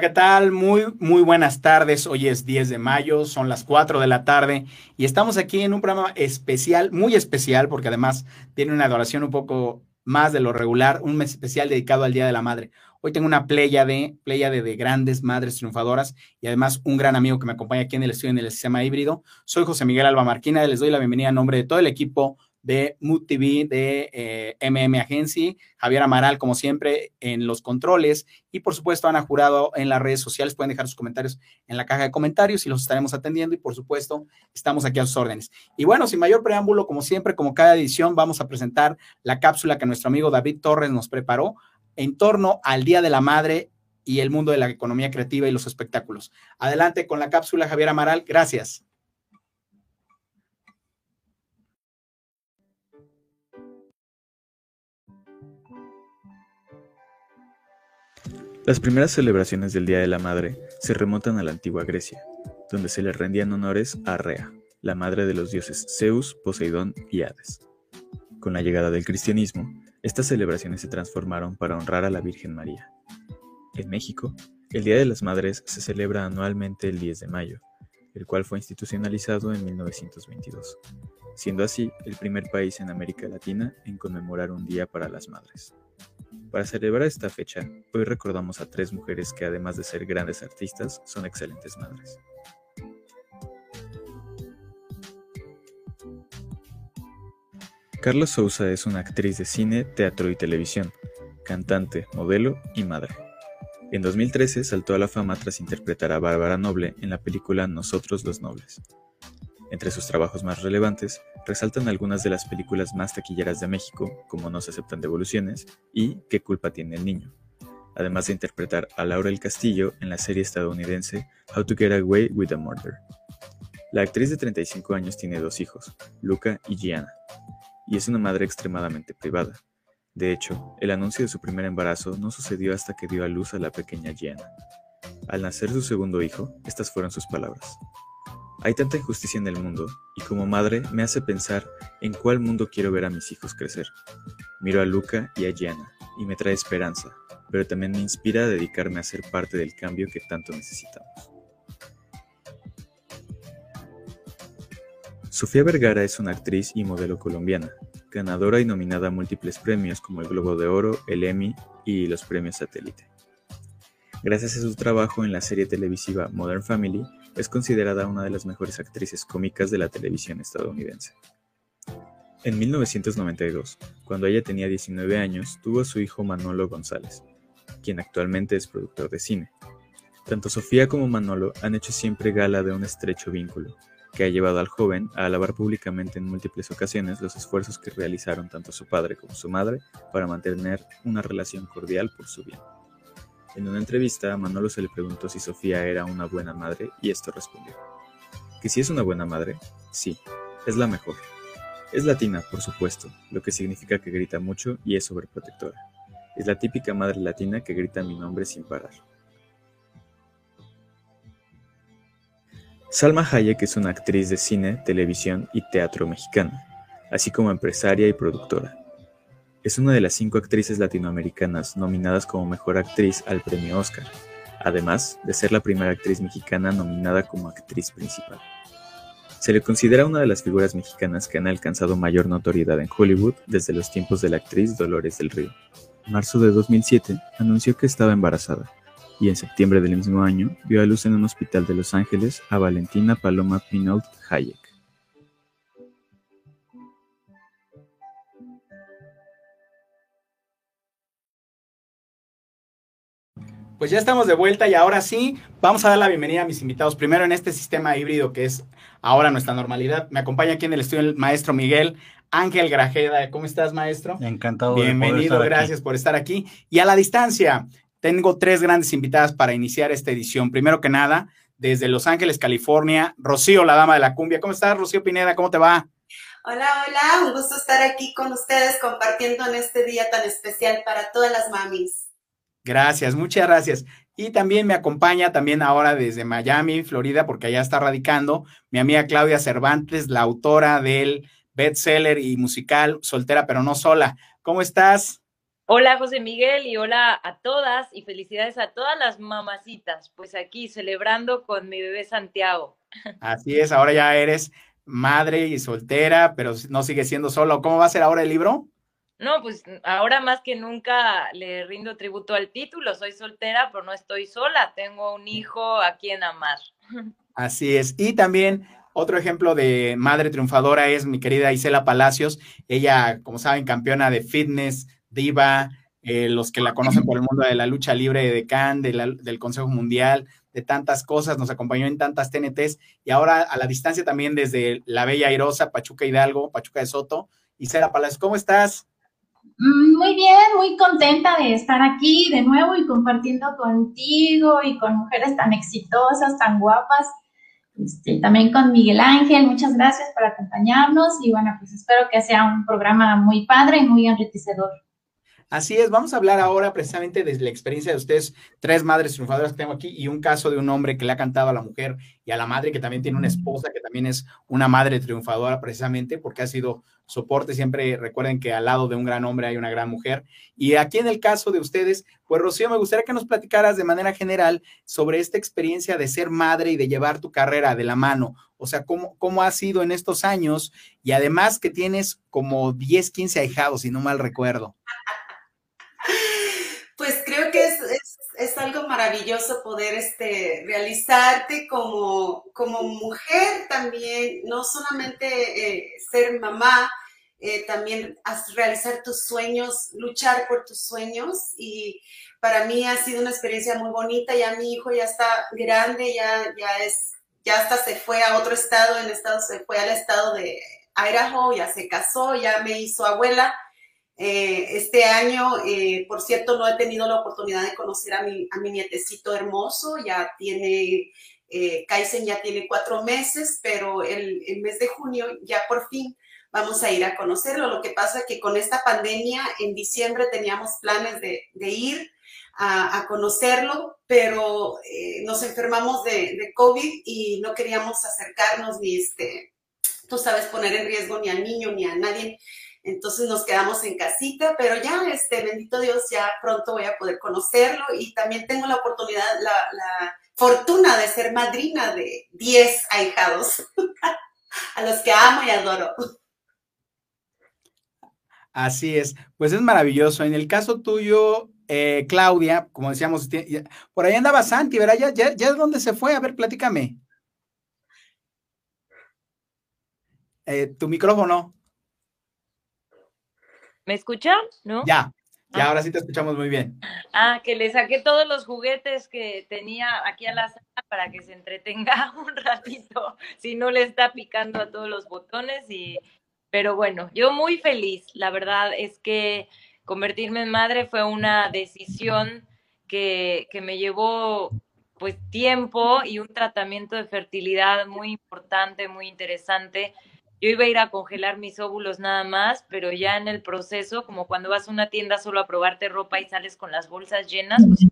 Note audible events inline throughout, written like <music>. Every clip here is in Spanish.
¿qué tal? Muy, muy buenas tardes. Hoy es 10 de mayo, son las 4 de la tarde y estamos aquí en un programa especial, muy especial, porque además tiene una adoración un poco más de lo regular, un mes especial dedicado al Día de la Madre. Hoy tengo una playa de, playa de, de grandes madres triunfadoras y además un gran amigo que me acompaña aquí en el estudio en el sistema híbrido. Soy José Miguel Alba Marquina, les doy la bienvenida en nombre de todo el equipo de Mood TV, de MM Agency, Javier Amaral, como siempre, en los controles, y por supuesto, Ana Jurado en las redes sociales. Pueden dejar sus comentarios en la caja de comentarios y los estaremos atendiendo. Y por supuesto, estamos aquí a sus órdenes. Y bueno, sin mayor preámbulo, como siempre, como cada edición, vamos a presentar la cápsula que nuestro amigo David Torres nos preparó en torno al Día de la Madre y el mundo de la economía creativa y los espectáculos. Adelante con la cápsula, Javier Amaral. Gracias. Las primeras celebraciones del Día de la Madre se remontan a la antigua Grecia, donde se le rendían honores a Rea, la madre de los dioses Zeus, Poseidón y Hades. Con la llegada del cristianismo, estas celebraciones se transformaron para honrar a la Virgen María. En México, el Día de las Madres se celebra anualmente el 10 de mayo, el cual fue institucionalizado en 1922, siendo así el primer país en América Latina en conmemorar un día para las madres. Para celebrar esta fecha, hoy recordamos a tres mujeres que además de ser grandes artistas, son excelentes madres. Carla Souza es una actriz de cine, teatro y televisión, cantante, modelo y madre. En 2013 saltó a la fama tras interpretar a Bárbara Noble en la película Nosotros los Nobles. Entre sus trabajos más relevantes resaltan algunas de las películas más taquilleras de México, como No se aceptan devoluciones y ¿Qué culpa tiene el niño? Además de interpretar a Laura el Castillo en la serie estadounidense How to Get Away with a Murder. La actriz de 35 años tiene dos hijos, Luca y Gianna, y es una madre extremadamente privada. De hecho, el anuncio de su primer embarazo no sucedió hasta que dio a luz a la pequeña Gianna. Al nacer su segundo hijo, estas fueron sus palabras. Hay tanta injusticia en el mundo, y como madre me hace pensar en cuál mundo quiero ver a mis hijos crecer. Miro a Luca y a Gianna, y me trae esperanza, pero también me inspira a dedicarme a ser parte del cambio que tanto necesitamos. Sofía Vergara es una actriz y modelo colombiana, ganadora y nominada a múltiples premios como el Globo de Oro, el Emmy y los premios Satélite. Gracias a su trabajo en la serie televisiva Modern Family, es considerada una de las mejores actrices cómicas de la televisión estadounidense. En 1992, cuando ella tenía 19 años, tuvo a su hijo Manolo González, quien actualmente es productor de cine. Tanto Sofía como Manolo han hecho siempre gala de un estrecho vínculo, que ha llevado al joven a alabar públicamente en múltiples ocasiones los esfuerzos que realizaron tanto su padre como su madre para mantener una relación cordial por su bien. En una entrevista, a Manolo se le preguntó si Sofía era una buena madre y esto respondió. ¿Que si es una buena madre? Sí, es la mejor. Es latina, por supuesto, lo que significa que grita mucho y es sobreprotectora. Es la típica madre latina que grita mi nombre sin parar. Salma Hayek es una actriz de cine, televisión y teatro mexicana, así como empresaria y productora. Es una de las cinco actrices latinoamericanas nominadas como Mejor Actriz al Premio Oscar, además de ser la primera actriz mexicana nominada como actriz principal. Se le considera una de las figuras mexicanas que han alcanzado mayor notoriedad en Hollywood desde los tiempos de la actriz Dolores del Río. En marzo de 2007 anunció que estaba embarazada y en septiembre del mismo año dio a luz en un hospital de Los Ángeles a Valentina Paloma Pinault Hayek. Pues ya estamos de vuelta y ahora sí, vamos a dar la bienvenida a mis invitados. Primero en este sistema híbrido que es ahora nuestra normalidad. Me acompaña aquí en el estudio el maestro Miguel Ángel Grajeda. ¿Cómo estás, maestro? Encantado. Bienvenido, gracias por estar aquí. Y a la distancia, tengo tres grandes invitadas para iniciar esta edición. Primero que nada, desde Los Ángeles, California, Rocío, la dama de la cumbia. ¿Cómo estás, Rocío Pineda? ¿Cómo te va? Hola, hola, un gusto estar aquí con ustedes compartiendo en este día tan especial para todas las mamis. Gracias, muchas gracias. Y también me acompaña también ahora desde Miami, Florida, porque allá está radicando mi amiga Claudia Cervantes, la autora del bestseller y musical Soltera pero no sola. ¿Cómo estás? Hola José Miguel y hola a todas y felicidades a todas las mamacitas, pues aquí celebrando con mi bebé Santiago. Así es, ahora ya eres madre y soltera, pero no sigue siendo solo. ¿Cómo va a ser ahora el libro? No, pues ahora más que nunca le rindo tributo al título. Soy soltera, pero no estoy sola. Tengo un hijo a quien amar. <laughs> Así es. Y también otro ejemplo de madre triunfadora es mi querida Isela Palacios. Ella, como saben, campeona de fitness, diva, eh, los que la conocen por el mundo de la lucha libre de Cannes, del Consejo Mundial, de tantas cosas, nos acompañó en tantas TNTs y ahora a la distancia también desde la Bella Airosa, Pachuca Hidalgo, Pachuca de Soto. Isela Palacios, ¿cómo estás? Mm, muy bien, muy contenta de estar aquí de nuevo y compartiendo contigo y con mujeres tan exitosas, tan guapas. Este, también con Miguel Ángel, muchas gracias por acompañarnos y bueno, pues espero que sea un programa muy padre y muy enriquecedor. Así es, vamos a hablar ahora precisamente de la experiencia de ustedes, tres madres triunfadoras que tengo aquí y un caso de un hombre que le ha cantado a la mujer y a la madre que también tiene una esposa que también es una madre triunfadora precisamente porque ha sido soporte. Siempre recuerden que al lado de un gran hombre hay una gran mujer. Y aquí en el caso de ustedes, pues Rocío, me gustaría que nos platicaras de manera general sobre esta experiencia de ser madre y de llevar tu carrera de la mano. O sea, cómo, cómo ha sido en estos años y además que tienes como 10, 15 ahijados, si no mal recuerdo. Pues creo que es, algo maravilloso poder este, realizarte como, como mujer también, no solamente eh, ser mamá, eh, también realizar tus sueños, luchar por tus sueños. Y para mí ha sido una experiencia muy bonita, ya mi hijo ya está grande, ya, ya es, ya hasta se fue a otro estado, en estado se fue al estado de Idaho, ya se casó, ya me hizo abuela. Eh, este año, eh, por cierto, no he tenido la oportunidad de conocer a mi, a mi nietecito hermoso, ya tiene, eh, Kaisen ya tiene cuatro meses, pero el, el, mes de junio ya por fin vamos a ir a conocerlo. Lo que pasa es que con esta pandemia, en diciembre teníamos planes de, ir a, conocerlo, pero eh, nos enfermamos de, COVID y no queríamos acercarnos ni, este, tú sabes, poner en riesgo ni al niño ni a nadie. Entonces nos quedamos en casita, pero ya, este, bendito Dios, ya pronto voy a poder conocerlo y también tengo la oportunidad, la, fortuna de ser madrina de 10 ahijados, <laughs> a los que amo y adoro. Así es, pues es maravilloso. En el caso tuyo, eh, Claudia, como decíamos, por ahí andaba Santi, ¿verdad? ¿Ya, ya, ya dónde se fue? A ver, platícame. Eh, tu micrófono. ¿Me escuchan? ¿No? Ya, ya, ah. ahora sí te escuchamos muy bien. Ah, que le saqué todos los juguetes que tenía aquí a la sala para que se entretenga <laughs> un ratito, si no le está picando a todos los botones y pero bueno, yo muy feliz, la verdad es que convertirme en madre fue una decisión que, que me llevó pues tiempo y un tratamiento de fertilidad muy importante, muy interesante yo iba a ir a congelar mis óvulos nada más, pero ya en el proceso, como cuando vas a una tienda solo a probarte ropa y sales con las bolsas llenas, pues.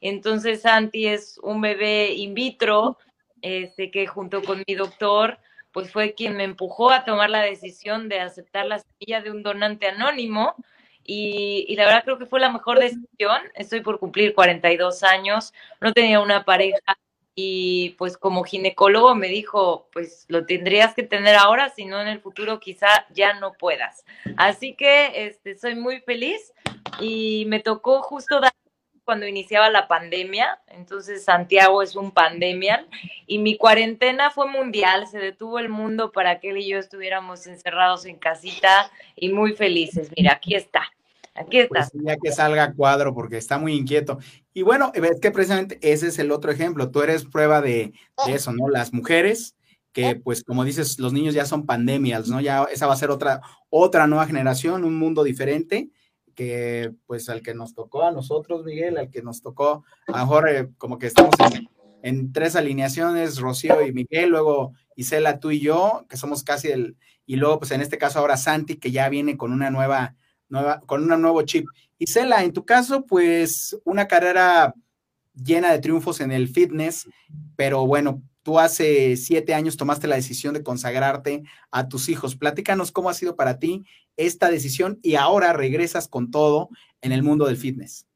Entonces Santi es un bebé in vitro, este, que junto con mi doctor, pues fue quien me empujó a tomar la decisión de aceptar la semilla de un donante anónimo. Y, y, la verdad creo que fue la mejor decisión. Estoy por cumplir 42 años, no tenía una pareja y pues como ginecólogo me dijo, pues lo tendrías que tener ahora, si no en el futuro quizá ya no puedas. Así que este, soy muy feliz y me tocó justo cuando iniciaba la pandemia, entonces Santiago es un pandemial y mi cuarentena fue mundial, se detuvo el mundo para que él y yo estuviéramos encerrados en casita y muy felices. Mira, aquí está. Aquí está. Pues ya que salga cuadro porque está muy inquieto. Y bueno, es que precisamente ese es el otro ejemplo. Tú eres prueba de, eso, ¿no? Las mujeres que pues como dices, los niños ya son pandemias, ¿no? Ya esa va a ser otra, otra nueva generación, un mundo diferente que pues al que nos tocó a nosotros, Miguel, al que nos tocó, a mejor eh, como que estamos en, en, tres alineaciones, Rocío y Miguel, luego Isela, tú y yo, que somos casi el, y luego pues en este caso ahora Santi, que ya viene con una nueva con un nuevo chip. Y Cela, en tu caso, pues una carrera llena de triunfos en el fitness, pero bueno, tú hace siete años tomaste la decisión de consagrarte a tus hijos. Platícanos cómo ha sido para ti esta decisión y ahora regresas con todo en el mundo del fitness.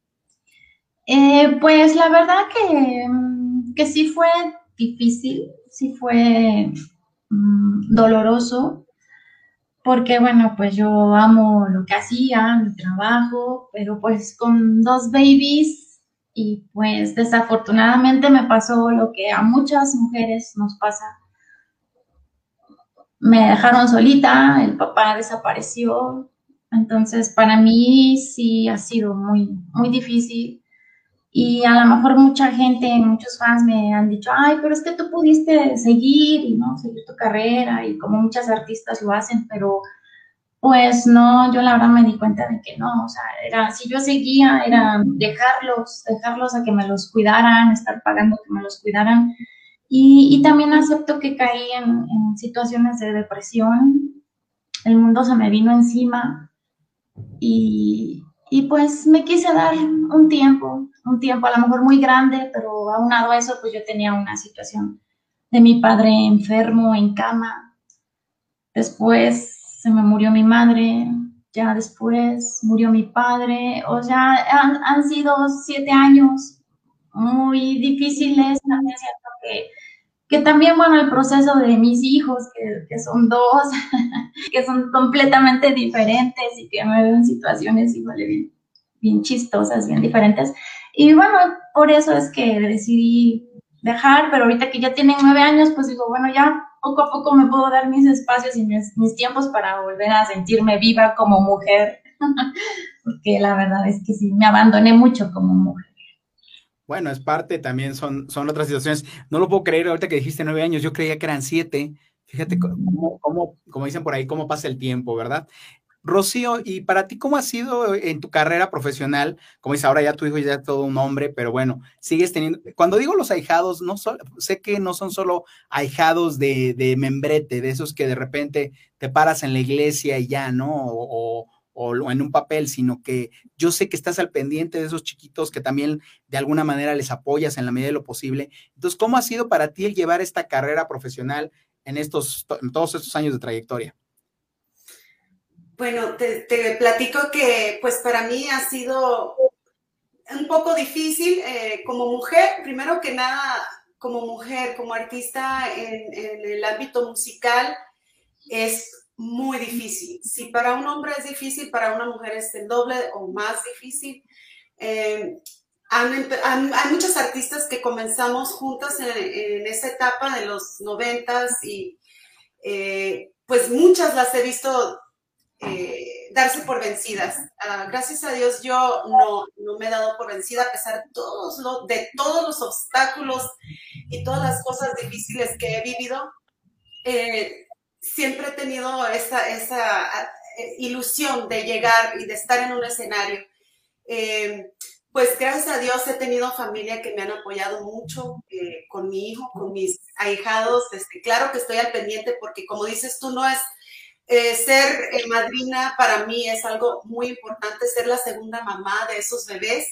Eh, pues la verdad que, mm, que sí fue difícil, sí fue mm, doloroso, porque bueno, pues yo amo lo que hacía, mi trabajo, pero pues con dos babies y pues desafortunadamente me pasó lo que a muchas mujeres nos pasa. Me dejaron solita, el papá desapareció, entonces para mí sí ha sido muy, muy difícil. Y a lo mejor mucha gente, muchos fans me han dicho, ay, pero es que tú pudiste seguir y no seguir tu carrera y como muchas artistas lo hacen, pero pues no, yo la verdad me di cuenta de que no, o sea, era, si yo seguía, era dejarlos, dejarlos a que me los cuidaran, estar pagando que me los cuidaran. Y, también acepto que caí en, en situaciones de depresión, el mundo se me vino encima y, y pues me quise dar un tiempo, un tiempo a lo mejor muy grande, pero aunado a eso, pues yo tenía una situación de mi padre enfermo en cama. Después me murió mi madre, ya después murió mi padre. O sea, han, han sido siete años muy difíciles. También siento que que también, bueno, el proceso de mis hijos, que, que, son dos, <laughs> que son completamente diferentes y que me ven en situaciones igual bien, bien chistosas, bien diferentes. Y bueno, por eso es que decidí dejar, pero ahorita que ya tienen nueve años, pues digo, bueno, ya poco a poco me puedo dar mis espacios y mis, mis tiempos para volver a sentirme viva como mujer, <laughs> porque la verdad es que sí, me abandoné mucho como mujer. Bueno, es parte, también son, son otras situaciones. No lo puedo creer, ahorita que dijiste nueve años, yo creía que eran siete. Fíjate cómo, cómo, como dicen por ahí, cómo pasa el tiempo, ¿verdad? Rocío, y para ti, ¿cómo ha sido en tu carrera profesional? Como dices, ahora ya tu hijo ya es todo un hombre, pero bueno, sigues teniendo. Cuando digo los ahijados, no sé que no son solo ahijados de, de, membrete, de esos que de repente te paras en la iglesia y ya, ¿no? O, o en un papel, sino que yo sé que estás al pendiente de esos chiquitos que también de alguna manera les apoyas en la medida de lo posible. Entonces, ¿cómo ha sido para ti el llevar esta carrera profesional en, estos, en todos estos años de trayectoria? Bueno, te, te, platico que pues para mí ha sido un poco difícil eh, como mujer, primero que nada, como mujer, como artista en, en el ámbito musical, es muy difícil. Si para un hombre es difícil, para una mujer es el doble o más difícil. Eh, hay muchos artistas que comenzamos juntas en, en esa etapa de los noventas y eh, pues muchas las he visto eh, darse por vencidas. Uh, gracias a Dios yo no, no, me he dado por vencida a pesar de todos, los, de todos los obstáculos y todas las cosas difíciles que he vivido. Eh, siempre he tenido esa, esa eh, ilusión de llegar y de estar en un escenario. Eh, pues gracias a Dios he tenido familia que me han apoyado mucho eh, con mi hijo, con mis ahijados. Este, claro que estoy al pendiente porque como dices tú, no es eh, ser eh, madrina para mí es algo muy importante, ser la segunda mamá de esos bebés.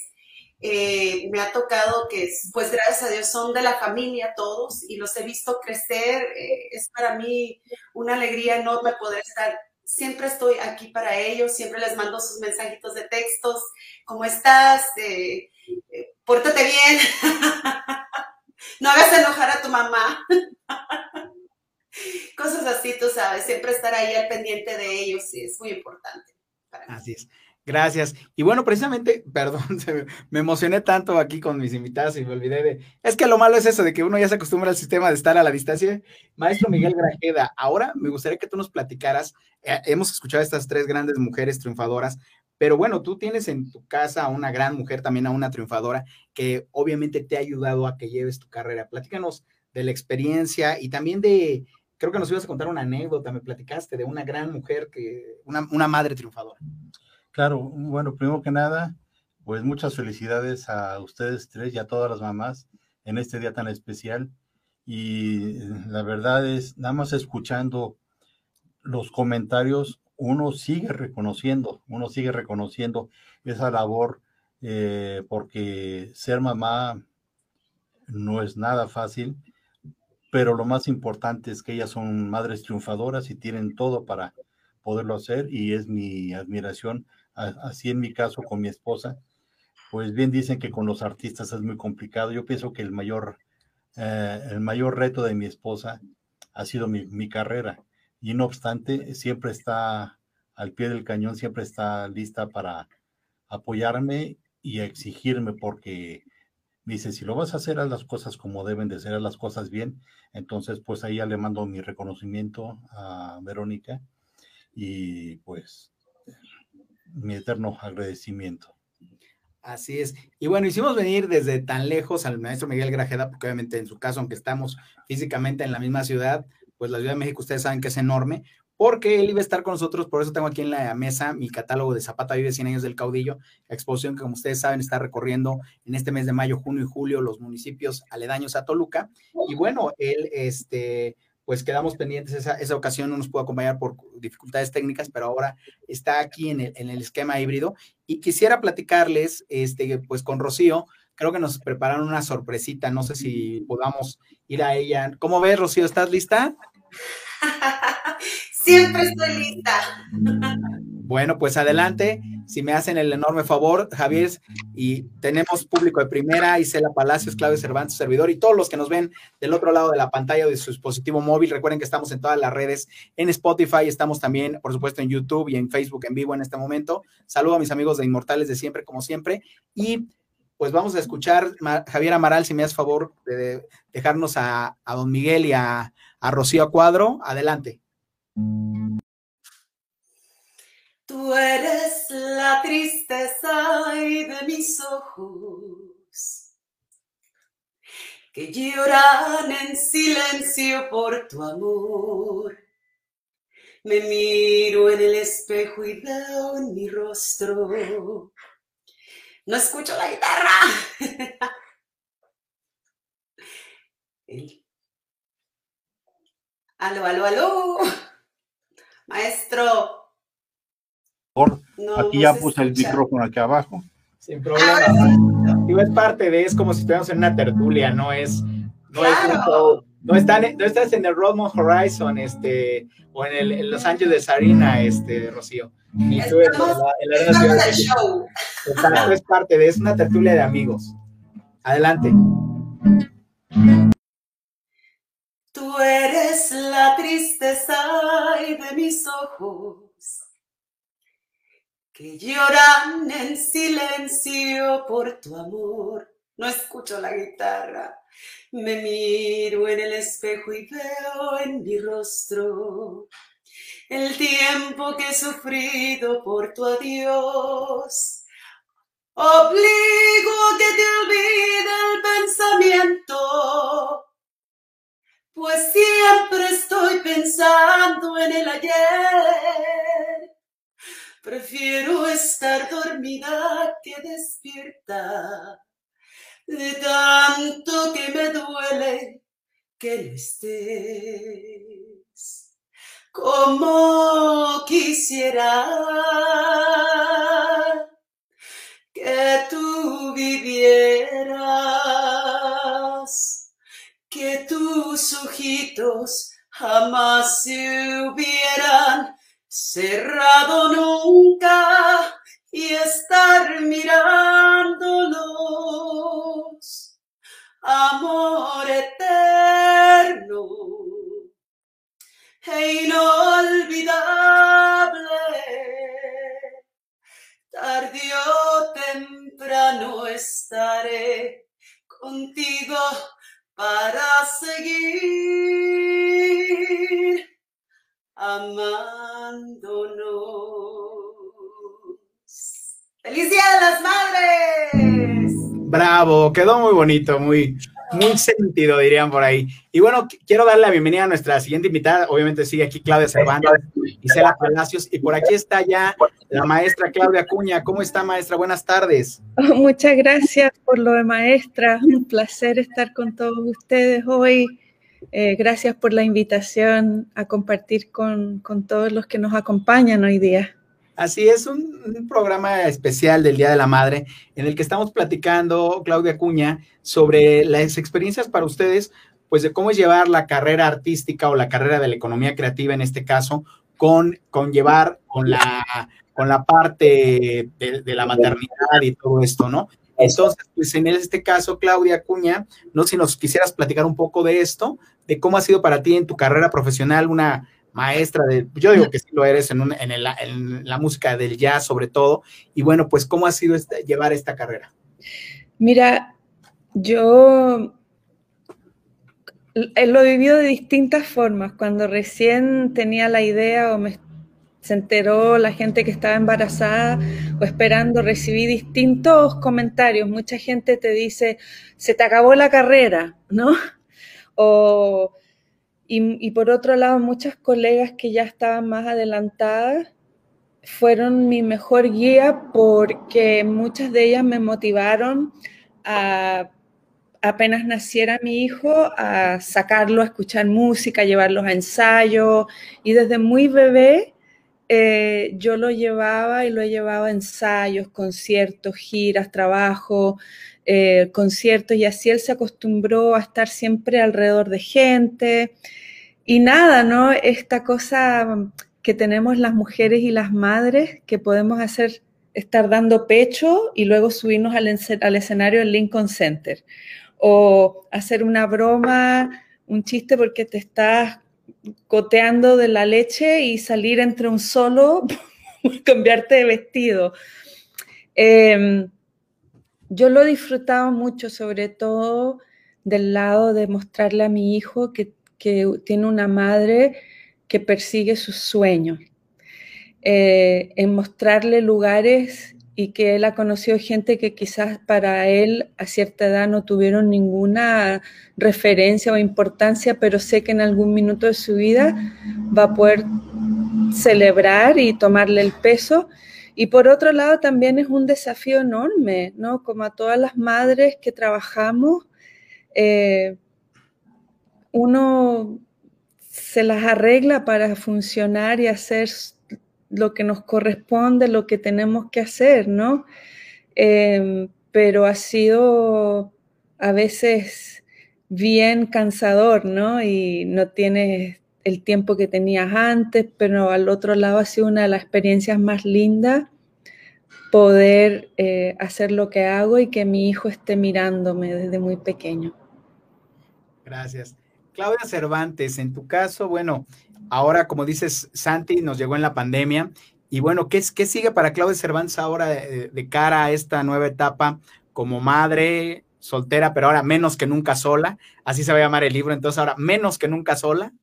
Eh, me ha tocado que, pues gracias a Dios, son de la familia todos y los he visto crecer. Es para mí una alegría enorme poder estar. Siempre estoy aquí para ellos, siempre les mando sus mensajitos de textos. ¿Cómo estás? Pórtate bien. <laughs> no hagas enojar a tu mamá. <laughs> Cosas así, tú sabes, siempre estar ahí al pendiente de ellos es muy importante. Así es. Gracias. Y bueno, precisamente, <laughs> perdón, me emocioné tanto aquí con mis invitados y me olvidé de... Es que lo malo es eso, de que uno ya se acostumbra al sistema de estar a la distancia. Maestro Miguel Grajeda, ahora me gustaría que tú nos platicaras, eh, hemos escuchado a estas tres grandes mujeres triunfadoras, pero bueno, tú tienes en tu casa a una gran mujer, también a una triunfadora, que obviamente te ha ayudado a que lleves tu carrera. Platícanos de la experiencia y también de, creo que nos ibas a contar una anécdota, me platicaste de una gran mujer, que, una, una madre triunfadora. Claro, bueno, primero que nada, pues muchas felicidades a ustedes tres y a todas las mamás en este día tan especial. Y la verdad es, nada más escuchando los comentarios, uno sigue reconociendo, uno sigue reconociendo esa labor, eh, porque ser mamá no es nada fácil. Pero lo más importante es que ellas son madres triunfadoras y tienen todo para poderlo hacer y es mi admiración, así en mi caso con mi esposa, pues bien dicen que con los artistas es muy complicado. Yo pienso que el mayor, eh, el mayor reto de mi esposa ha sido mi, mi, carrera y no obstante siempre está al pie del cañón, siempre está lista para apoyarme y exigirme porque dice, si lo vas a hacer, haz las cosas como deben de ser, haz las cosas bien. Entonces, pues ahí ya le mando mi reconocimiento a Verónica y pues mi eterno agradecimiento. Así es. Y bueno, hicimos venir desde tan lejos al maestro Miguel Grajeda, porque obviamente en su caso, aunque estamos físicamente en la misma ciudad, pues la Ciudad de México ustedes saben que es enorme, porque él iba a estar con nosotros, por eso tengo aquí en la mesa mi catálogo de Zapata Vive 100 años del caudillo, exposición que como ustedes saben está recorriendo en este mes de mayo, junio y julio los municipios aledaños a Toluca. Y bueno, él, este, pues quedamos pendientes esa, esa ocasión, no nos pudo acompañar por dificultades técnicas, pero ahora está aquí en el, en el esquema híbrido. Y quisiera platicarles, este, pues con Rocío, creo que nos prepararon una sorpresita, no sé si podamos ir a ella. ¿Cómo ves, Rocío? ¿Estás lista? <laughs> Siempre estoy lista. Bueno, pues adelante. Si me hacen el enorme favor, Javier, y tenemos público de primera, Isela Palacios, Claudio Cervantes, servidor, y todos los que nos ven del otro lado de la pantalla de su dispositivo móvil. Recuerden que estamos en todas las redes, en Spotify, estamos también, por supuesto, en YouTube y en Facebook en vivo en este momento. Saludo a mis amigos de Inmortales de siempre, como siempre. Y pues vamos a escuchar, Javier Amaral, si me das favor de dejarnos a, a don Miguel y a, a Rocío Cuadro. Adelante. Tú eres la tristeza de mis ojos, que lloran en silencio por tu amor. Me miro en el espejo y veo en mi rostro. No escucho la guitarra. <laughs> Aló, aló, aló. Maestro. No, aquí ya puse el micrófono aquí abajo. Sin problema. Digo, es parte de, es como si estuviéramos en una tertulia, no es, no es no, están, no estás en el Rodmond Horizon, este, o en, el, en Los Ángeles Sarina, este, Rocío. Ni tú en la, en la Ciudad de México. Exacto, es parte de, es una tertulia de amigos. Adelante. Tú eres la tristeza de mis ojos que lloran en silencio por tu amor. No escucho la guitarra, me miro en el espejo y veo en mi rostro el tiempo que he sufrido por tu adiós. Obligo a que te olvide el pensamiento, pues siempre estoy pensando en el ayer. Prefiero estar dormida que despierta, de tanto que me duele que no estés. Como quisiera que tú vivieras, que tus ojitos jamás se hubieran cerrado nunca y estar mirándolos. Amor eterno e inolvidable. Tarde o temprano estaré contigo para seguir amándonos. ¡Feliz Día de las Madres! Bravo, quedó muy bonito, muy, muy sentido, dirían por ahí. Y bueno, quiero darle la bienvenida a nuestra siguiente invitada. Obviamente sigue aquí Claudia Cervantes, Isela Palacios, y por aquí está ya la maestra Claudia Cuña. ¿Cómo está, maestra? Buenas tardes. <laughs> muchas gracias por lo de maestra. Un placer estar con todos ustedes hoy. Eh, gracias por la invitación a compartir con, todos los que nos acompañan hoy día. Así es, un, programa especial del Día de la Madre en el que estamos platicando, Claudia Cuña, sobre las experiencias para ustedes pues de cómo es llevar la carrera artística o la carrera de la economía creativa en este caso con, con llevar con la, con la parte de, la maternidad y todo esto, ¿no? Entonces, pues en este caso, Claudia Cuña, no si nos quisieras platicar un poco de esto, de cómo ha sido para ti en tu carrera profesional una maestra de, yo digo que sí lo eres en, la música del jazz sobre todo, y bueno, pues cómo ha sido este, llevar esta carrera. Mira, yo lo he vivido de distintas formas. Cuando recién tenía la idea o me se enteró la gente que estaba embarazada o esperando, recibí distintos comentarios. Mucha gente te dice, se te acabó la carrera, ¿no? O, y, por otro lado, muchas colegas que ya estaban más adelantadas fueron mi mejor guía porque muchas de ellas me motivaron a apenas naciera mi hijo, a sacarlo a escuchar música, a llevarlos a ensayo. Y desde muy bebé eh, yo lo llevaba y lo he llevado a ensayos, conciertos, giras, trabajo, eh, conciertos, y así él se acostumbró a estar siempre alrededor de gente. Y nada, ¿no? Esta cosa que tenemos las mujeres y las madres, que podemos hacer, estar dando pecho y luego subirnos al, escenario del Lincoln Center. O hacer una broma, un chiste porque te estás coteando de la leche y salir entre un solo, <laughs> cambiarte de vestido. Em, yo lo he disfrutado mucho, sobre todo del lado de mostrarle a mi hijo que, tiene una madre que persigue sus sueños, eh, en mostrarle lugares y que él ha conocido gente que quizás para él a cierta edad no tuvieron ninguna referencia o importancia, pero sé que en algún minuto de su vida va a poder celebrar y tomarle el peso. Y por otro lado también es un desafío enorme, ¿no? Como a todas las madres que trabajamos, eh, uno se las arregla para funcionar y hacer lo que nos corresponde, lo que tenemos que hacer, ¿no? Em, pero ha sido a veces bien cansador, ¿no? Y no tienes el tiempo que tenías antes, pero al otro lado ha sido una de las experiencias más lindas poder eh, hacer lo que hago y que mi hijo esté mirándome desde muy pequeño. Gracias. Claudia Cervantes, en tu caso, bueno, ahora, como dices, Santi, nos llegó en la pandemia. Y bueno, ¿qué, qué sigue para Claudia Cervantes ahora de, cara a esta nueva etapa como madre soltera, pero ahora menos que nunca sola? Así se va a llamar el libro, entonces ahora menos que nunca sola.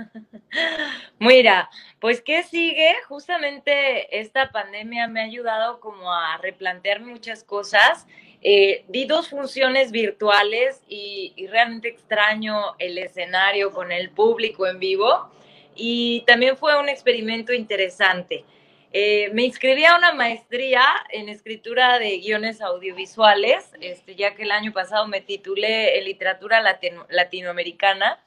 <laughs> Mira, pues ¿qué sigue? Justamente esta pandemia me ha ayudado como a replantear muchas cosas. Eh, di dos funciones virtuales y, y realmente extraño el escenario con el público en vivo y también fue un experimento interesante. Eh, me inscribí a una maestría en escritura de guiones audiovisuales, este, ya que el año pasado me titulé en literatura latinoamericana.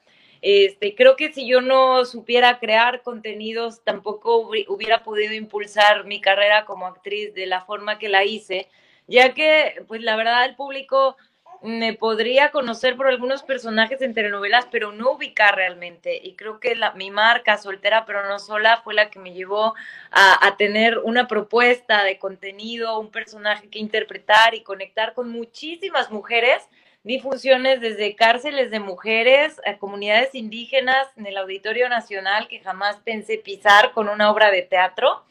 Este, creo que si yo no supiera crear contenidos, tampoco hubiera podido impulsar mi carrera como actriz de la forma que la hice, ya que, pues la verdad, el público me podría conocer por algunos personajes en telenovelas, pero no ubicar realmente. Y creo que mi marca, soltera pero no sola, fue la que me llevó a, tener una propuesta de contenido, un personaje que interpretar y conectar con muchísimas mujeres. Difusiones desde cárceles de mujeres a comunidades indígenas en el Auditorio Nacional que jamás pensé pisar con una obra de teatro.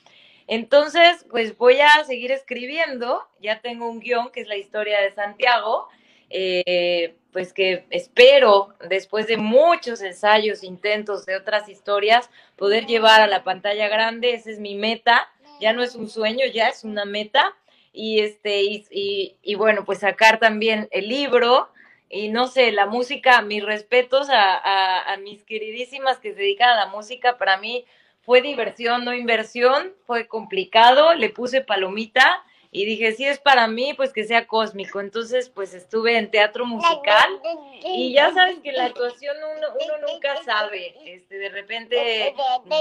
Entonces, pues voy a seguir escribiendo. Ya tengo un guion que es la historia de Santiago eh, pues que espero, después de muchos ensayos, intentos de otras historias, poder llevar a la pantalla grande, esa es mi meta, ya no es un sueño, ya es una meta, y este, y, y, bueno, pues sacar también el libro, y no sé, la música, mis respetos a, a, a mis queridísimas que se dedican a la música, para mí fue diversión, no inversión, fue complicado, le puse palomita, y dije, si es para mí, pues que sea cósmico. Entonces, pues estuve en teatro musical y ya sabes que la actuación uno, nunca sabe. Este, de repente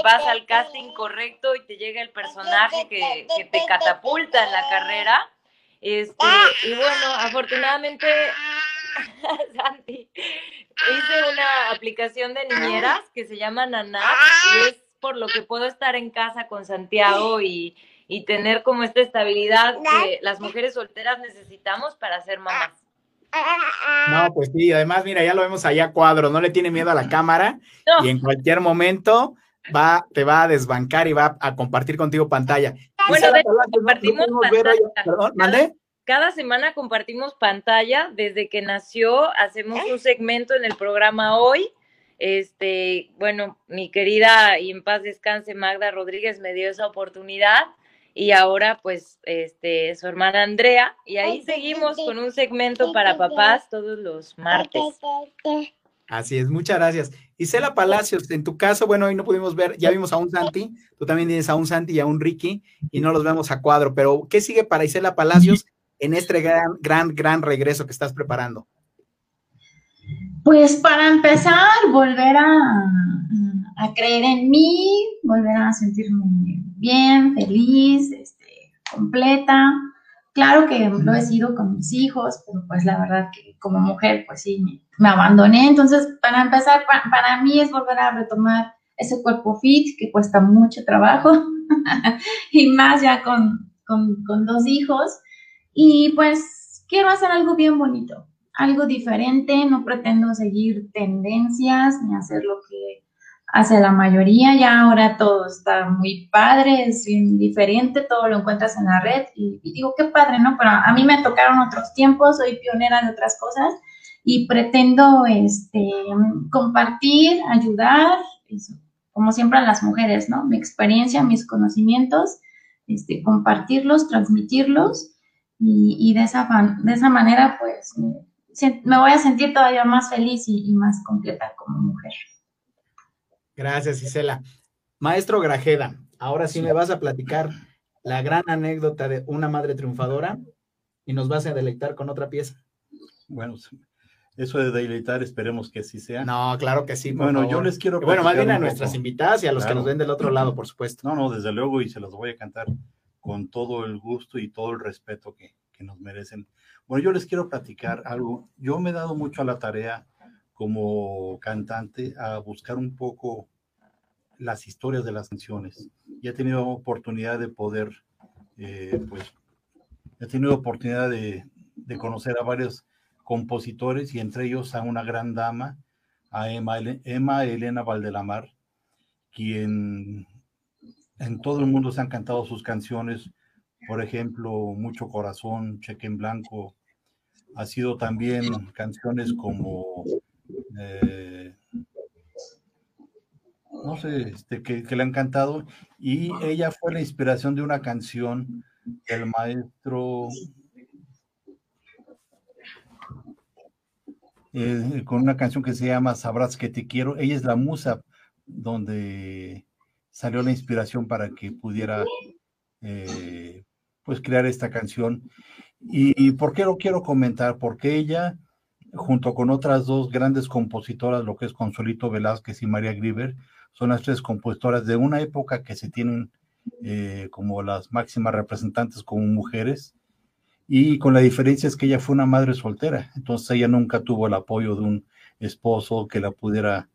vas al casting correcto y te llega el personaje que, que te catapulta en la carrera. Este, y bueno, afortunadamente, <laughs> Santi, hice una aplicación de niñeras que se llama Naná y es por lo que puedo estar en casa con Santiago y, y tener como esta estabilidad que las mujeres solteras necesitamos para ser mamás. No, pues sí, además, mira, ya lo vemos allá a cuadro, no le tiene miedo a la cámara No. y en cualquier momento va, te va a desbancar y va a compartir contigo pantalla. Bueno, Gisela de hecho, Palacios, ¿no? compartimos ¿Pudimos ver hoy- pantalla. Perdón, ¿mande? Cada semana compartimos pantalla. Desde que nació, hacemos un segmento en el programa hoy. Este, bueno, mi querida y en paz descanse Magda Rodríguez me dio esa oportunidad y ahora pues este su hermana Andrea y ahí seguimos con un segmento para papás todos los martes. Así es, muchas gracias. Isela Palacios, en tu caso, bueno, hoy no pudimos ver, ya vimos a un Santi, tú también tienes a un Santi y a un Ricky, y no los vemos a cuadro, pero ¿qué sigue para Isela Palacios en este gran, gran, gran regreso que estás preparando? Pues para empezar, volver a, a creer en mí, volver a sentirme bien, feliz, este, completa. Claro que lo he sido con mis hijos, pero pues la verdad que como mujer, pues sí, me, me abandoné. Entonces, para empezar, pa- para mí es volver a retomar ese cuerpo fit que cuesta mucho trabajo <laughs> y más ya con, con, con dos hijos. Y pues quiero hacer algo bien bonito algo diferente, no pretendo seguir tendencias ni hacer lo que hace la mayoría, ya ahora todo está muy padre, es diferente, todo lo encuentras en la red y, digo, qué padre, ¿no? Pero a mí me tocaron otros tiempos, soy pionera de otras cosas y pretendo este, compartir, ayudar, como siempre a las mujeres, ¿no? Mi experiencia, mis conocimientos, este, compartirlos, transmitirlos y, y de, esa, de esa manera, pues, me, voy a sentir todavía más feliz y más completa como mujer. Gracias, Isela. Maestro Grajeda, ahora sí me vas a platicar la gran anécdota de una madre triunfadora y nos vas a deleitar con otra pieza. Bueno, eso de deleitar, esperemos que así sea. No, claro que sí. por bueno, yo les quiero. Bueno, más bien a nuestras poco. invitadas y a los que nos ven del otro lado, por supuesto. No, no, desde luego, y se los voy a cantar con todo el gusto y todo el respeto que, que nos merecen. Bueno, yo les quiero platicar algo. Yo me he dado mucho a la tarea como cantante a buscar un poco las historias de las canciones. Y he tenido oportunidad de poder, eh, pues, he tenido oportunidad de, conocer a varios compositores y entre ellos a una gran dama, a Emma Elena Valdelamar, quien en todo el mundo se han cantado sus canciones, por ejemplo, Mucho Corazón, Cheque en Blanco, ha sido también canciones como, eh, no sé, este, que, le han cantado, y ella fue la inspiración de una canción del maestro, eh, con una canción que se llama Sabrás que te quiero, ella es la musa donde salió la inspiración para que pudiera eh, pues crear esta canción. ¿Y por qué lo quiero comentar? Porque ella, junto con otras dos grandes compositoras, lo que es Consuelito Velázquez y María Grieber, son las tres compositoras de una época que se tienen eh, como las máximas representantes como mujeres, y con la diferencia es que ella fue una madre soltera, entonces ella nunca tuvo el apoyo de un esposo que la pudiera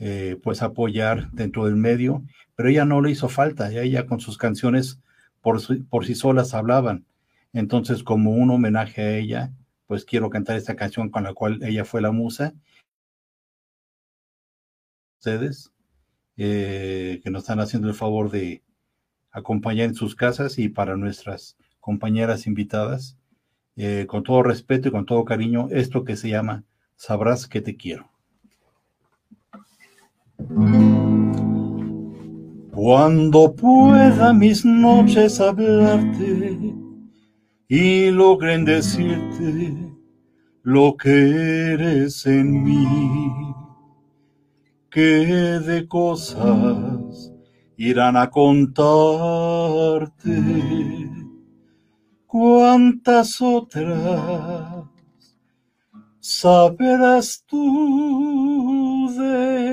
eh, pues apoyar dentro del medio, pero ella no le hizo falta, ella con sus canciones por, por sí solas hablaban. Entonces, como un homenaje a ella, pues quiero cantar esta canción con la cual ella fue la musa. Ustedes, eh, que nos están haciendo el favor de acompañar en sus casas y para nuestras compañeras invitadas, eh, con todo respeto y con todo cariño, esto que se llama Sabrás que te quiero. Cuando pueda mis noches hablarte y logren decirte lo que eres en mí, que de cosas irán a contarte, cuántas otras sabrás tú de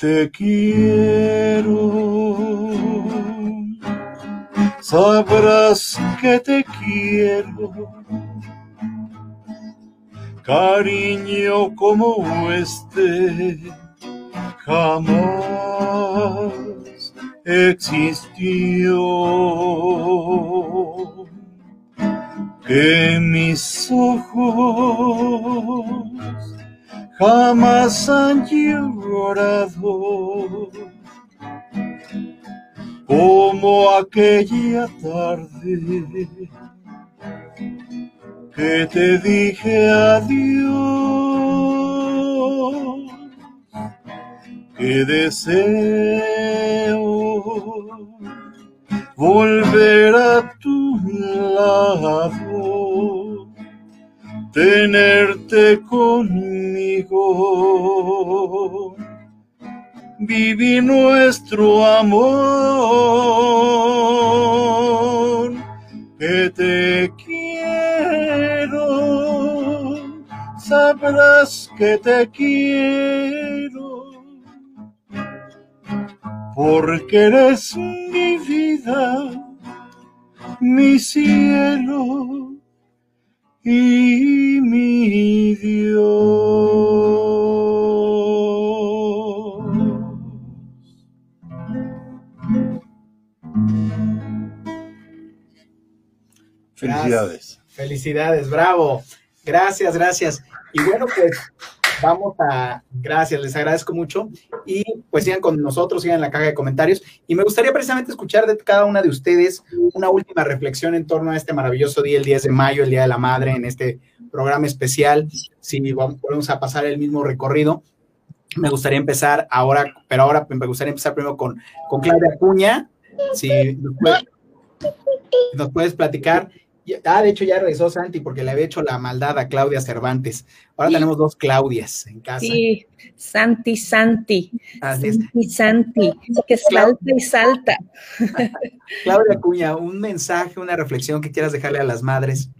te quiero sabrás que te quiero. Cariño como este jamás existió. Que mis ojos jamás han llorado como aquella tarde que te dije adiós, que deseo volver a tu lado, tenerte viví nuestro amor, que te quiero, sabrás que te quiero, porque eres mi vida, mi cielo y mi Dios. Felicidades. Felicidades, bravo. Gracias, gracias. Y bueno, pues vamos a, gracias, les agradezco mucho. Y pues sigan con nosotros, sigan en la caja de comentarios. Y me gustaría precisamente escuchar de cada una de ustedes una última reflexión en torno a este maravilloso día, el 10 de mayo, el Día de la Madre, en este programa especial. Si vamos a pasar el mismo recorrido. Me gustaría empezar ahora, pero ahora me gustaría empezar primero con, con Claudia Acuña. Si nos puedes, nos puedes platicar Ah, de hecho ya regresó Santi porque le había hecho la maldad a Claudia Cervantes. Ahora tenemos dos Claudias en casa. Sí, Santi, Santi. Santi, Santi, que salta y salta. <laughs> Claudia Cuña, un mensaje, una reflexión que quieras dejarle a las madres.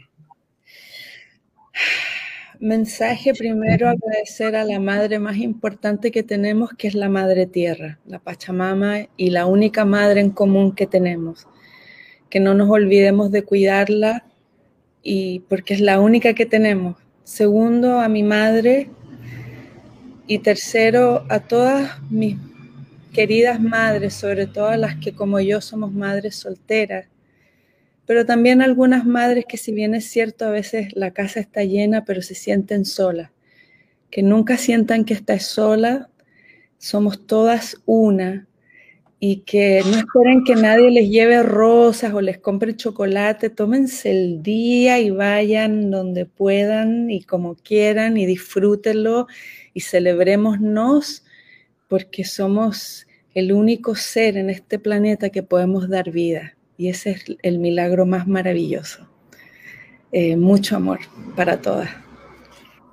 Mensaje primero agradecer a la madre más importante que tenemos, que es la madre tierra, la Pachamama y la única madre en común que tenemos que no nos olvidemos de cuidarla y porque es la única que tenemos. Segundo, a mi madre y tercero, a todas mis queridas madres, sobre todo a las que como yo somos madres solteras, pero también algunas madres que si bien es cierto a veces la casa está llena, pero se sienten solas, que nunca sientan que estás sola, somos todas una y que no esperen que nadie les lleve rosas o les compre chocolate, tómense el día y vayan donde puedan y como quieran y disfrútenlo y celebrémonos porque somos el único ser en este planeta que podemos dar vida y ese es el milagro más maravilloso. Eh, mucho amor para todas.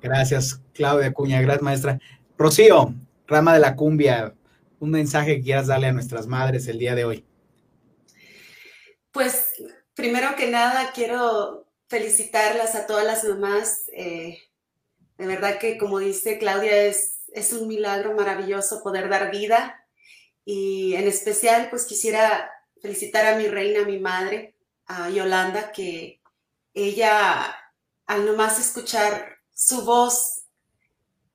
Gracias, Claudia Cuña, gracias maestra. Rocío, rama de la cumbia, un mensaje que quieras darle a nuestras madres el día de hoy. Pues primero que nada quiero felicitarlas a todas las mamás. Eh, de verdad que como dice Claudia, es, un milagro maravilloso poder dar vida. Y en especial, pues quisiera felicitar a mi reina, a mi madre, a Yolanda, que ella, al nomás escuchar su voz,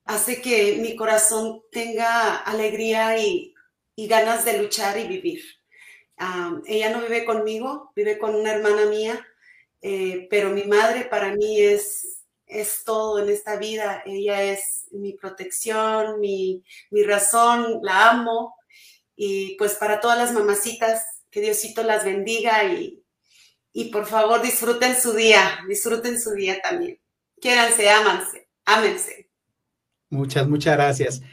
hace que mi corazón tenga alegría y, ganas de luchar y vivir. ella no vive conmigo, vive con una hermana mía, eh, pero mi madre para mí es, todo en esta vida. Ella es mi protección, mi, razón, la amo. Y pues para todas las mamacitas, que Diosito las bendiga y, y por favor disfruten su día, disfruten su día también. Quiéranse, ámanse, ámense. Muchas, muchas gracias.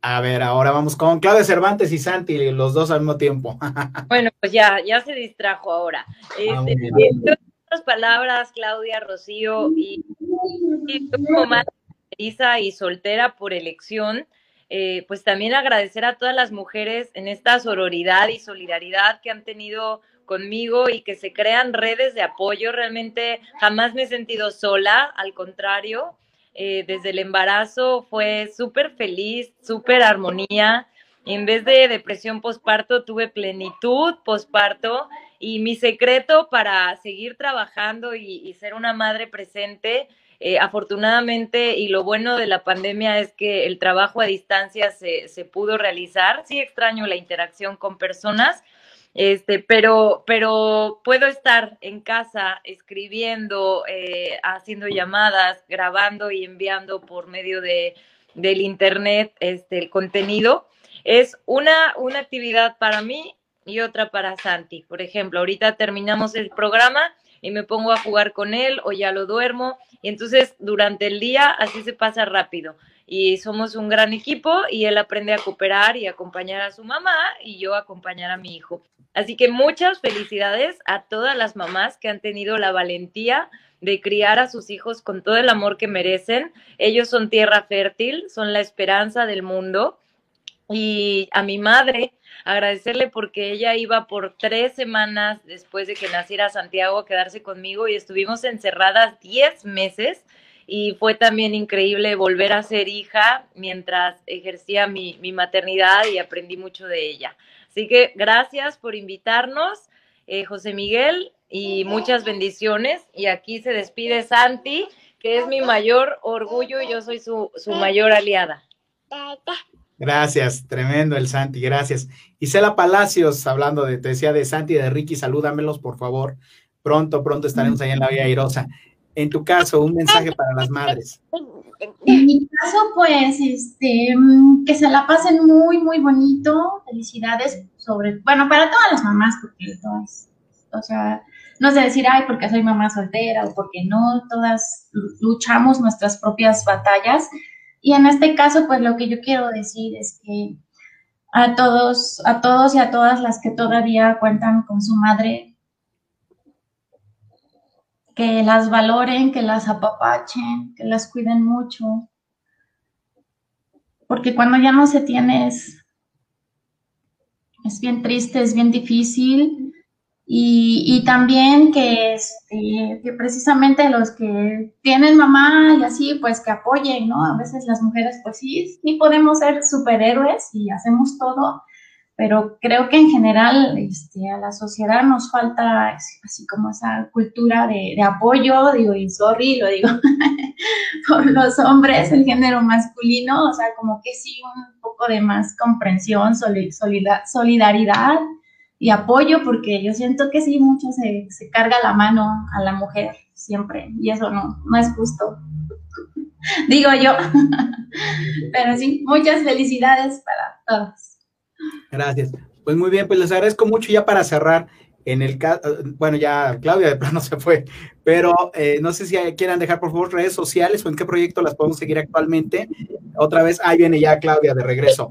A ver, ahora vamos con Claudia Cervantes y Santi, los dos al mismo tiempo. <laughs> bueno, pues ya, ya se distrajo ahora. Ah, este, palabras, Claudia, Rocío, y, y como y soltera por elección, eh, pues también agradecer a todas las mujeres en esta sororidad y solidaridad que han tenido conmigo y que se crean redes de apoyo. Realmente jamás me he sentido sola, al contrario. Eh, desde el embarazo fue súper feliz, súper armonía. en vez de depresión posparto, tuve plenitud posparto y mi secreto para seguir trabajando y, ser una madre presente, eh, afortunadamente, y lo bueno de la pandemia es que el trabajo a distancia se, se pudo realizar. Sí extraño la interacción con personas, este, pero, pero puedo estar en casa escribiendo, eh, haciendo llamadas, grabando y enviando por medio de, del internet este, el contenido. Es una, una actividad para mí y otra para Santi. Por ejemplo, ahorita terminamos el programa y me pongo a jugar con él o ya lo duermo. Y entonces durante el día así se pasa rápido y somos un gran equipo y él aprende a cooperar y acompañar a su mamá y yo acompañar a mi hijo. Así que muchas felicidades a todas las mamás que han tenido la valentía de criar a sus hijos con todo el amor que merecen. Ellos son tierra fértil, son la esperanza del mundo. Y a mi madre, agradecerle porque ella iba por tres semanas después de que naciera Santiago a quedarse conmigo y estuvimos encerradas diez meses y fue también increíble volver a ser hija mientras ejercía mi, mi maternidad y aprendí mucho de ella. Así que gracias por invitarnos, eh, José Miguel, y muchas bendiciones. Y aquí se despide Santi, que es mi mayor orgullo y yo soy su, su mayor aliada. Gracias, tremendo el Santi, gracias. Isela Palacios, hablando de, te decía de Santi y de Ricky, salúdamelos, por favor. Pronto, pronto estaremos ahí en la Vía Airosa. En tu caso, un mensaje para las madres. En mi caso, pues, este, mm, que se la pasen muy, muy bonito. Felicidades sobre, bueno, para todas las mamás, porque todas, o sea, no sé decir, ay, porque soy mamá soltera o porque no, todas luchamos nuestras propias batallas. Y en este caso, pues lo que yo quiero decir es que a todos, a todos y a todas las que todavía cuentan con su madre, que las valoren, que las apapachen, que las cuiden mucho. Porque cuando ya no se tiene es, bien triste, es bien difícil. Y, también que, este, que precisamente los que tienen mamá y así, pues que apoyen, ¿no? A veces las mujeres, pues sí, sí podemos ser superhéroes y hacemos todo, pero creo que en general este, a la sociedad nos falta así como esa cultura de, apoyo, digo, y sorry, lo digo <laughs> por los hombres, el género masculino, o sea, como que sí un poco de más comprensión, solidaridad y apoyo, porque yo siento que sí, mucho se, se carga la mano a la mujer siempre, y eso no, no es justo. <laughs> digo yo, <laughs> pero sí, muchas felicidades para todos. Gracias. Pues muy bien, pues les agradezco mucho ya para cerrar. En el caso, bueno, ya Claudia de plano <laughs> se fue, pero eh, no sé si quieran dejar por favor redes sociales o en qué proyecto las podemos seguir actualmente. Otra vez, ahí viene ya Claudia de regreso.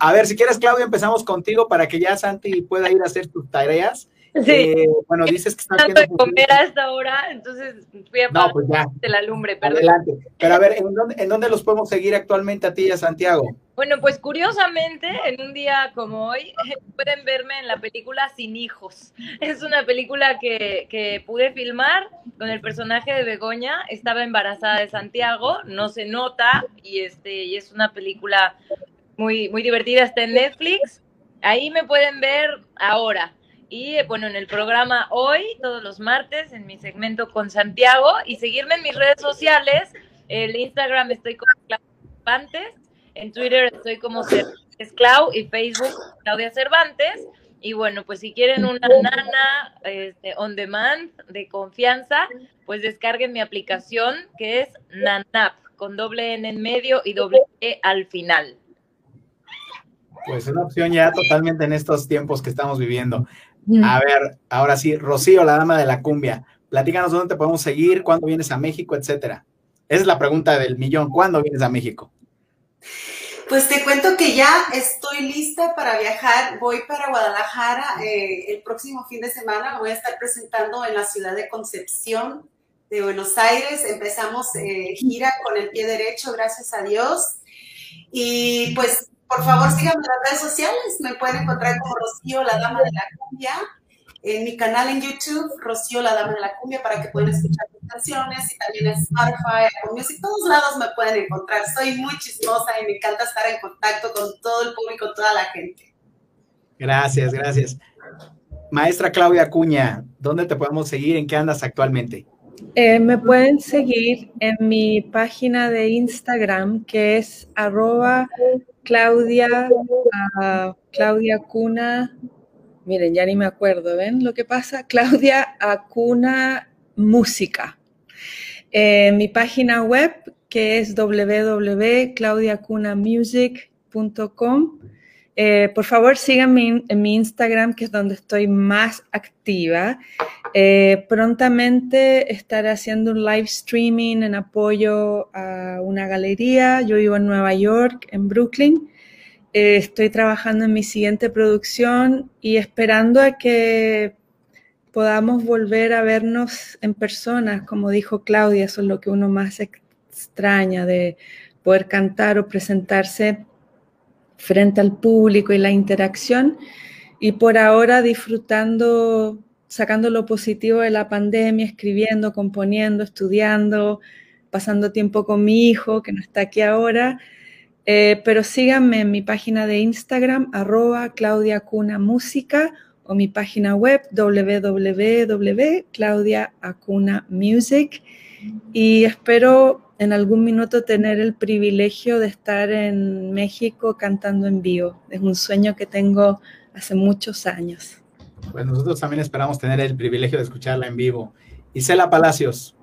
A, ver, si quieres, Claudia, empezamos contigo para que ya Santi pueda ir a hacer tus tareas. Sí. Eh, bueno, dices que estás haciendo de comer a esta hora, entonces fui a no, pues ya. de la lumbre, perdón. Adelante. Pero a ver, ¿en dónde, ¿en dónde los podemos seguir actualmente a ti y a Santiago? Bueno, pues curiosamente, en un día como hoy, <laughs> pueden verme en la película Sin Hijos. Es una película que, que pude filmar con el personaje de Begoña. Estaba embarazada de Santiago, no se nota, y, este, y es una película muy, muy divertida, está en Netflix. Ahí me pueden ver ahora. Y bueno, en el programa hoy, todos los martes, en mi segmento con Santiago, y seguirme en mis redes sociales. El Instagram estoy con Cervantes, en Twitter estoy como Cervantes Clau y Facebook Claudia Cervantes. Y bueno, pues si quieren una nana este, on demand de confianza, pues descarguen mi aplicación que es Nanap, con doble N en medio y doble E al final. Pues una opción ya totalmente en estos tiempos que estamos viviendo. A ver, ahora sí, Rocío, la dama de la cumbia, platícanos dónde te podemos seguir, cuándo vienes a México, etcétera. Esa es la pregunta del millón, ¿cuándo vienes a México? Pues te cuento que ya estoy lista para viajar. Voy para Guadalajara eh, el próximo fin de semana. Me voy a estar presentando en la ciudad de Concepción de Buenos Aires. Empezamos eh, gira con el pie derecho, gracias a Dios. Y pues por favor, síganme en las redes sociales. Me pueden encontrar como Rocío, la dama de la cumbia. en mi canal en YouTube, Rocío la Dama de la Cumbia, para que puedan escuchar mis canciones y también en Spotify, Apple Music, todos lados me pueden encontrar. Soy muy chismosa y me encanta estar en contacto con todo el público, toda la gente. Gracias, gracias. Maestra Claudia Acuña, ¿dónde te podemos seguir? ¿En qué andas actualmente? Eh, me pueden seguir en mi página de Instagram que es arroba Claudia, uh, Claudia Cuna, miren, ya ni me acuerdo, ¿ven lo que pasa? Claudia Acuna Música. Eh, mi página web que es www.claudiacunamusic.com eh, por favor, síganme en mi Instagram, que es donde estoy más activa. Eh, prontamente estaré haciendo un live streaming en apoyo a una galería. Yo vivo en Nueva York, en Brooklyn. Eh, estoy trabajando en mi siguiente producción y esperando a que podamos volver a vernos en persona, como dijo Claudia, eso es lo que uno más extraña de poder cantar o presentarse frente al público y la interacción y por ahora disfrutando, sacando lo positivo de la pandemia, escribiendo, componiendo, estudiando, pasando tiempo con mi hijo, que no está aquí ahora. Eh, pero síganme en mi página de Instagram, arroba Claudia o mi página web, www.claudiacunamusic. Y espero en algún minuto tener el privilegio de estar en México cantando en vivo. Es un sueño que tengo hace muchos años. Pues nosotros también esperamos tener el privilegio de escucharla en vivo. Isela Palacios.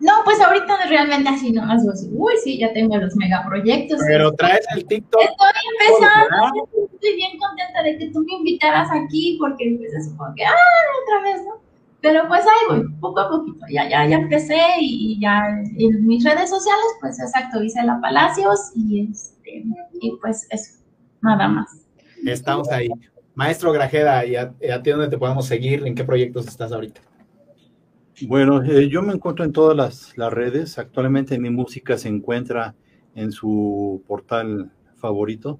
No, pues ahorita realmente así nomás, uy, sí, ya tengo los megaproyectos. Pero traes el TikTok. Estoy empezando, estoy bien contenta de que tú me invitaras aquí porque pues, como que, ah, otra vez, ¿no? Pero pues ahí voy, poco a poquito. Ya, ya, ya empecé y ya en mis redes sociales, pues exacto, hice la Palacios y, este, y pues eso, nada más. Estamos ahí. Maestro Grajeda, ¿y a, ti dónde te podemos seguir? ¿En qué proyectos estás ahorita? Bueno, eh, yo me encuentro en todas las, las, redes. Actualmente mi música se encuentra en su portal favorito.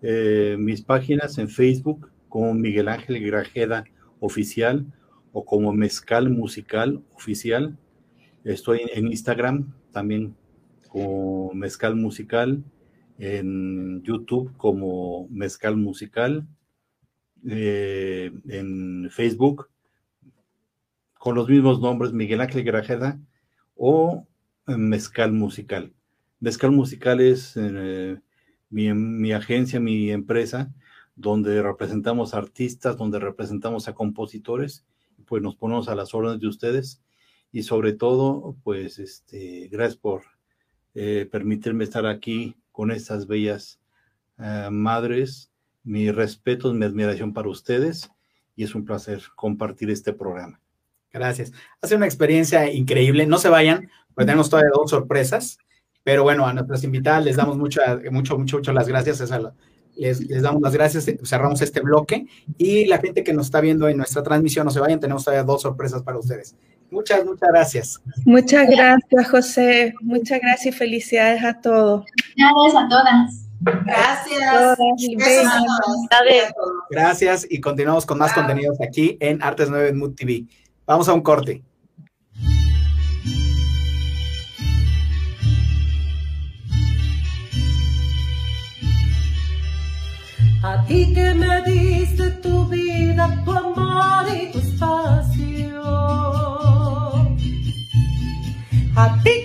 Eh, mis páginas en Facebook como Miguel Ángel Grajeda Oficial o como Mezcal Musical Oficial. Estoy en Instagram también como Mezcal Musical, en YouTube como Mezcal Musical, eh, en Facebook con los mismos nombres Miguel Ángel Grajeda o Mezcal Musical. Mezcal Musical es eh, mi, mi agencia, mi empresa, donde representamos artistas, donde representamos a compositores pues nos ponemos a las órdenes de ustedes y sobre todo, pues, este, gracias por eh, permitirme estar aquí con estas bellas eh, madres. Mi respeto, mi admiración para ustedes y es un placer compartir este programa. Gracias. Ha sido una experiencia increíble. No se vayan, pues tenemos todavía dos sorpresas, pero bueno, a nuestras invitadas les damos mucho, mucho, mucho, mucho las gracias. Es les, damos las gracias, cerramos este bloque y la gente que nos está viendo en nuestra transmisión, no se vayan, tenemos todavía dos sorpresas para ustedes. Muchas, muchas gracias. Muchas gracias, José. Muchas gracias y felicidades a todos. Gracias a todas. Gracias. Gracias, gracias y continuamos con más contenidos aquí en Artes 9 en Mood TV. Vamos a un corte. A ti que me diste tu vida, tu amor y tu espacio. A ti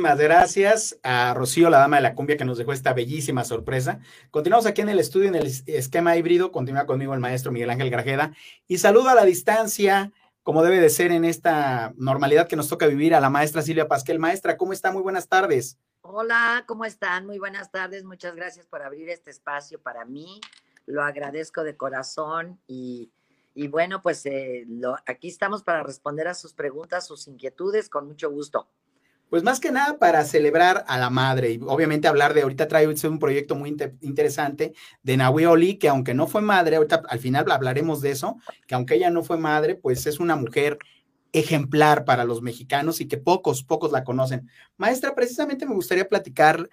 Muchísimas gracias a Rocío, la dama de la cumbia, que nos dejó esta bellísima sorpresa. Continuamos aquí en el estudio, en el es- esquema híbrido. Continúa conmigo el maestro Miguel Ángel Grajeda. Y saludo a la distancia, como debe de ser en esta normalidad que nos toca vivir, a la maestra Silvia Pasquel. Maestra, ¿cómo está? Muy buenas tardes. Hola, ¿cómo están? Muy buenas tardes. Muchas gracias por abrir este espacio para mí. Lo agradezco de corazón y, y bueno, pues eh, lo- aquí estamos para responder a sus preguntas, sus inquietudes, con mucho gusto. Pues más que nada para celebrar a la madre y obviamente hablar de, ahorita trae un proyecto muy inte- interesante de Nahui que aunque no fue madre, ahorita al final hablaremos de eso, que aunque ella no fue madre, pues es una mujer ejemplar para los mexicanos y que pocos, pocos la conocen. Maestra, precisamente me gustaría platicar,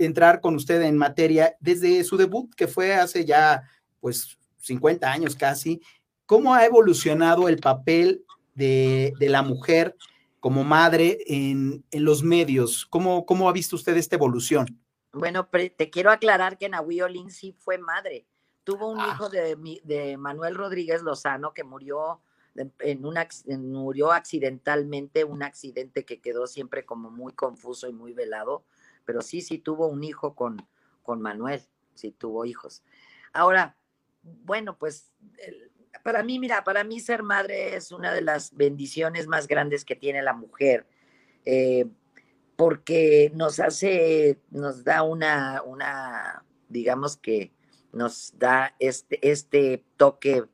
entrar con usted en materia desde su debut, que fue hace ya, pues, 50 años casi. ¿Cómo ha evolucionado el papel de, de la mujer como madre en, en los medios? ¿Cómo, ¿Cómo ha visto usted esta evolución? Bueno, te quiero aclarar que Nahui Olin sí fue madre. Tuvo un Ah. hijo de, mi- de Manuel Rodríguez Lozano que murió de- en un acc- en- murió accidentalmente, un accidente que quedó siempre como muy confuso y muy velado, pero sí, sí tuvo un hijo con, con Manuel, sí tuvo hijos. Ahora, bueno, pues el- para mí, mira, para mí ser madre es una de las bendiciones más grandes que tiene la mujer. eh, porque nos hace, nos da una, una, digamos que nos da este, este toque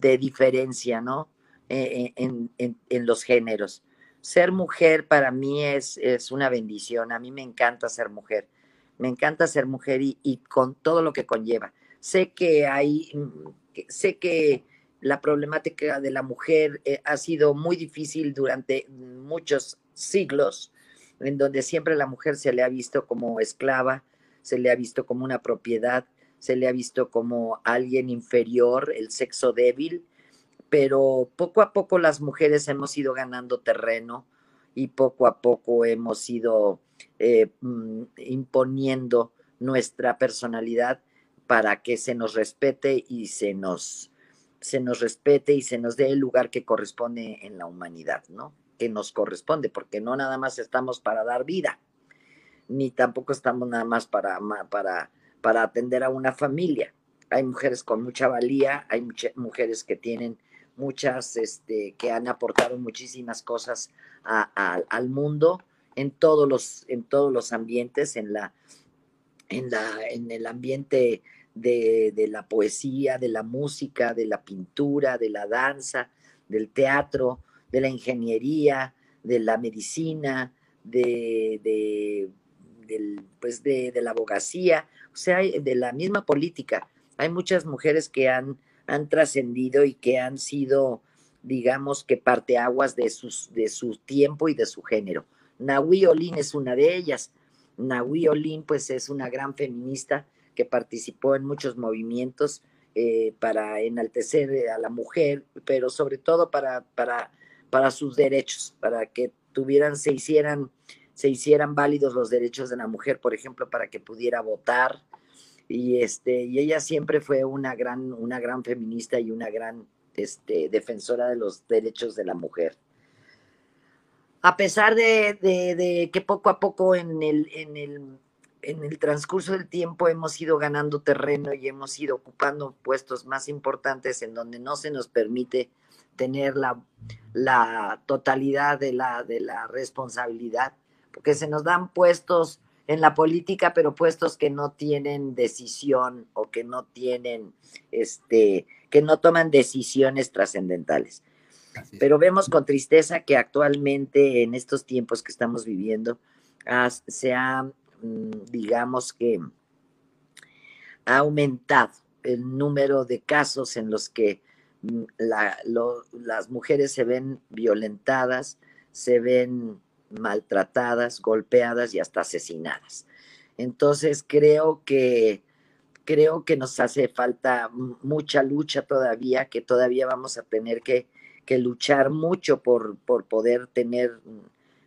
de diferencia, ¿no? Eh, en, en- en los géneros. Ser mujer para mí es, es una bendición. A mí me encanta ser mujer. Me encanta ser mujer y, y con todo lo que conlleva. Sé que hay, mm, sé que la problemática de la mujer eh, ha sido muy difícil durante muchos siglos en donde siempre la mujer se le ha visto como esclava, se le ha visto como una propiedad, se le ha visto como alguien inferior, el sexo débil, pero poco a poco las mujeres hemos ido ganando terreno y poco a poco hemos ido eh, mm, imponiendo nuestra personalidad para que se nos respete y se nos, se nos respete y se nos dé el lugar que corresponde en la humanidad, ¿no? Que nos corresponde, porque no nada más estamos para dar vida, ni tampoco estamos nada más para, para, para atender a una familia. Hay mujeres con mucha valía, hay mujeres que tienen muchas, este, que han aportado muchísimas cosas a- al mundo en todos los, en todos los ambientes, en la, en la, en el ambiente de, la poesía, de la música, de la pintura, de la danza, del teatro, de la ingeniería, de la medicina, de, pues de, la abogacía, o sea, de la misma política. Hay muchas mujeres que han, han trascendido y que han sido, digamos, que parteaguas de, sus, de su tiempo y de su género. Nahui Olin es una de ellas. Nahui Olin, pues, es una gran feminista que participó en muchos movimientos eh, para enaltecer a la mujer, pero sobre todo para, para, para sus derechos, para que tuvieran, se hicieran, se hicieran válidos los derechos de la mujer, por ejemplo, para que pudiera votar. Y, este, y ella siempre fue una gran, una gran feminista y una gran este, defensora de los derechos de la mujer. A pesar de, de- de que poco a poco en el, en, el, en el transcurso del tiempo hemos ido ganando terreno y hemos ido ocupando puestos más importantes en donde no se nos permite tener la, la totalidad de la, de la responsabilidad, porque se nos dan puestos en la política, pero puestos que no tienen decisión o que no tienen, este, que no toman decisiones trascendentales. Pero vemos con tristeza que actualmente en estos tiempos que estamos viviendo se ha, digamos que, ha aumentado el número de casos en los que mm, las mujeres se ven violentadas, se ven maltratadas, golpeadas y hasta asesinadas. Entonces creo que creo que nos hace falta mucha lucha todavía, que todavía vamos a tener que, luchar mucho por, por, poder tener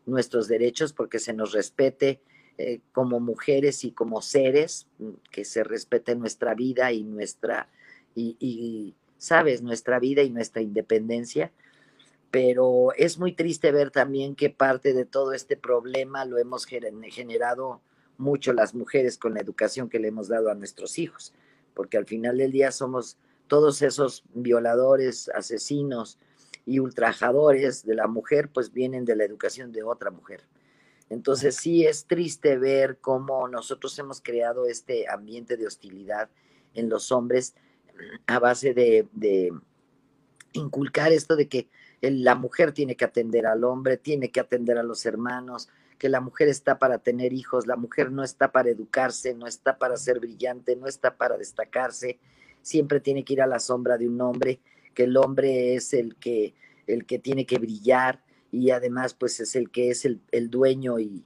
nuestros derechos, porque se nos respete eh, como mujeres y como seres, que se respete nuestra vida y nuestra, y, sabes, nuestra vida y nuestra independencia pero es muy triste ver también que parte de todo este problema lo hemos generado mucho las mujeres con la educación que le hemos dado a nuestros hijos, porque al final del día somos todos esos violadores, asesinos y ultrajadores de la mujer, pues vienen de la educación de otra mujer. Entonces sí es triste ver cómo nosotros hemos creado este ambiente de hostilidad en los hombres a base de, de inculcar esto de que la mujer tiene que atender al hombre, tiene que atender a los hermanos, que la mujer está para tener hijos, la mujer no está para educarse, no está para ser brillante, no está para destacarse, siempre tiene que ir a la sombra de un hombre, que el hombre es el que, el que tiene que brillar y además pues es el que es el, dueño y,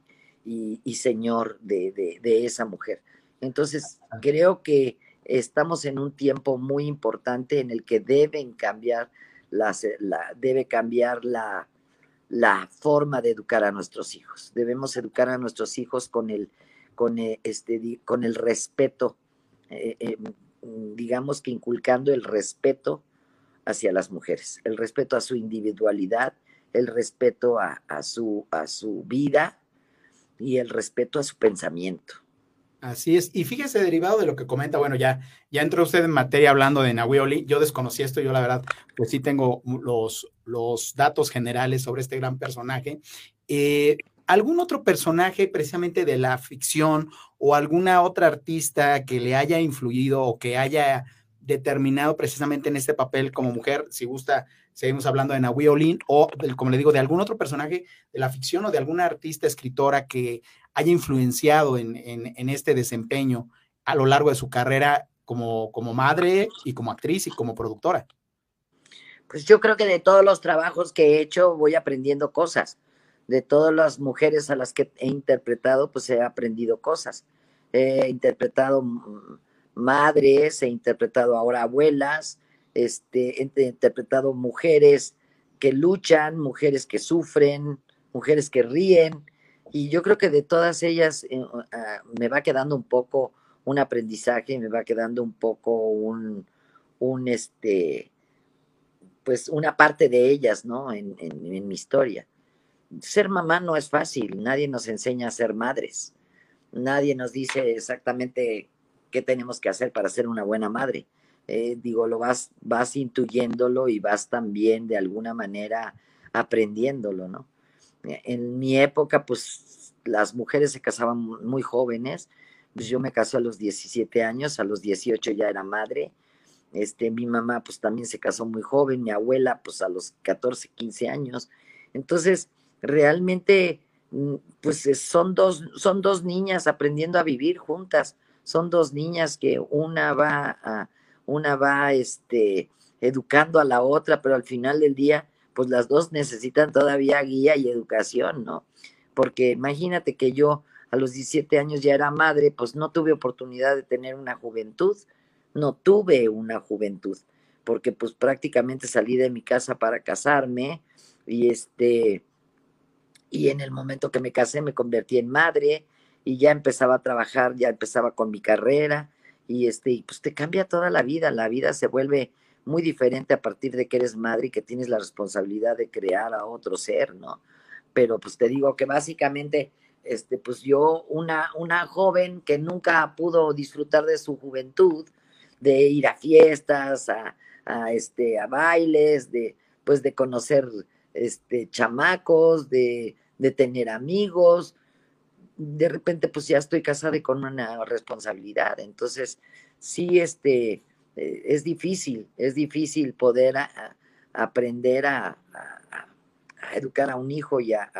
señor de, de esa mujer. Entonces, creo que estamos en un tiempo muy importante en el que deben cambiar la, debe cambiar la, la, forma de educar a nuestros hijos. Debemos educar a nuestros hijos con el, con eh, este, con el respeto, eh, eh, digamos que inculcando el respeto hacia las mujeres, el respeto a su individualidad, el respeto a, su, a su vida y el respeto a su pensamiento. Así es. Y fíjese, derivado de lo que comenta, bueno, ya, ya entró usted en materia hablando de Nahui Yo desconocí esto, yo la verdad, pues sí tengo los, los datos generales sobre este gran personaje. Eh, ¿Algún otro personaje precisamente de la ficción o alguna otra artista que le haya influido o que haya determinado precisamente en este papel como mujer? Si gusta, seguimos hablando de Nahui Olin o, como le digo, de algún otro personaje de la ficción o de alguna artista escritora que haya influenciado en, este desempeño a lo largo de su carrera como, como madre y como actriz y como productora? Pues yo creo que de todos los trabajos que he hecho voy aprendiendo cosas. De todas las mujeres a las que he interpretado, pues he aprendido cosas. He interpretado madres, he interpretado ahora abuelas, este, he interpretado mujeres que luchan, mujeres que sufren, mujeres que ríen, y yo creo que de todas ellas eh, ah, me va quedando un poco un aprendizaje, me va quedando un poco un, un este, pues una parte de ellas, ¿no? En, en, mi historia. Ser mamá no es fácil, nadie nos enseña a ser madres, nadie nos dice exactamente qué tenemos que hacer para ser una buena madre. Eh, digo, lo vas, vas intuyéndolo y vas también de alguna manera aprendiéndolo, ¿no? En mi época, pues las mujeres se casaban muy jóvenes. Pues yo me casé a los 17 años, a los 18 ya era madre. Este, mi mamá pues también se casó muy joven, mi abuela pues a los 14, 15 años. Entonces, realmente mm, pues son dos, son dos niñas aprendiendo a vivir juntas. Son dos niñas que una va a, una va este, educando a la otra, pero al final del día pues las dos necesitan todavía guía y educación, ¿no? Porque imagínate que yo a los 17 años ya era madre, pues no tuve oportunidad de tener una juventud, no tuve una juventud, porque pues prácticamente salí de mi casa para casarme y este y en el momento que me casé me convertí en madre y ya empezaba a trabajar, ya empezaba con mi carrera y este pues te cambia toda la vida, la vida se vuelve muy diferente a partir de que eres madre y que tienes la responsabilidad de crear a otro ser, ¿no? Pero pues te digo que básicamente, este, pues yo, una, una joven que nunca pudo disfrutar de su juventud, de ir a fiestas, a, este, a bailes, de, pues de conocer este, chamacos, de tener amigos. De repente, pues ya estoy casada y con una responsabilidad. Entonces, sí, este, eh, es difícil, es difícil poder aprender a, educar a un hijo y a,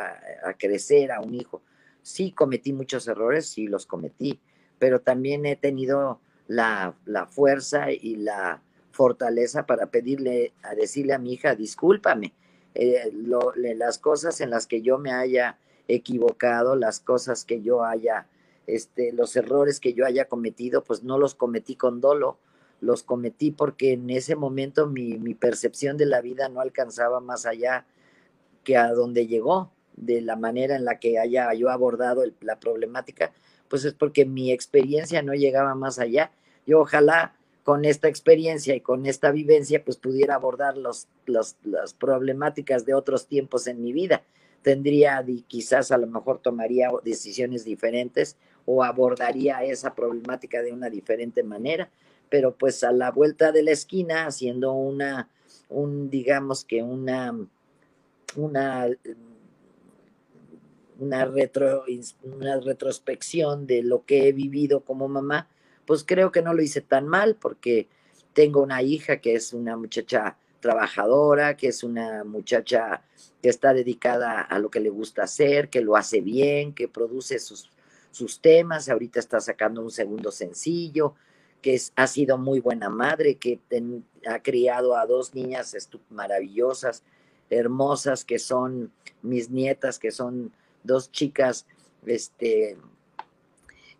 crecer a un hijo. Sí cometí muchos errores, sí los cometí, pero también he tenido la, fuerza y la fortaleza para pedirle, a decirle a mi hija, discúlpame, eh, las cosas en las que yo me haya equivocado, las cosas que yo haya, este, los errores que yo haya cometido, pues no los cometí con dolo, los cometí porque en ese momento mi, mi percepción de la vida no alcanzaba más allá que a donde llegó, de la manera en la que haya yo abordado la problemática, pues es porque mi experiencia no llegaba más allá. Yo ojalá con esta experiencia y con esta vivencia, pues pudiera abordar los, las problemáticas de otros tiempos en mi vida. Tendría, quizás a lo mejor tomaría decisiones diferentes o abordaría esa problemática de una diferente manera, pero pues a la vuelta de la esquina, haciendo una, un, digamos que una, una, una, retro, una retrospección de lo que he vivido como mamá, pues creo que no lo hice tan mal porque tengo una hija que es una muchacha trabajadora, que es una muchacha que está dedicada a lo que le gusta hacer, que lo hace bien, que produce sus, sus temas, ahorita está sacando un segundo sencillo, que ha sido muy buena madre, que ha criado a dos niñas maravillosas, hermosas, que son mis nietas, que son dos chicas, este,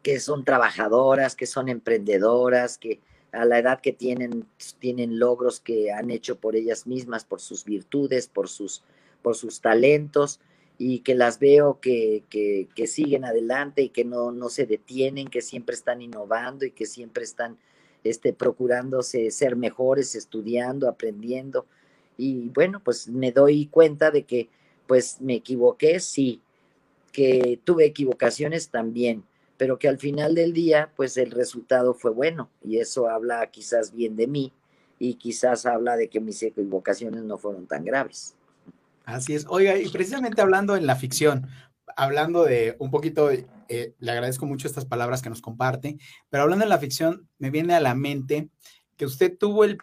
que son trabajadoras, que son emprendedoras, que a la edad que tienen, tienen logros que han hecho por ellas mismas, por sus virtudes, por sus, por sus talentos, y que las veo que, que, siguen adelante y que no, no, se detienen, que siempre están innovando y que siempre están este, procurándose ser mejores, estudiando, aprendiendo. Y bueno, pues me doy cuenta de que pues me equivoqué, sí, que tuve equivocaciones también, pero que al final del día pues el resultado fue bueno y eso habla quizás bien de mí y quizás habla de que mis equivocaciones no fueron tan graves. Así es. Oiga, y precisamente hablando en la ficción, hablando de un poquito, eh, le agradezco mucho estas palabras que nos comparte, pero hablando en la ficción, me viene a la mente que usted tuvo el,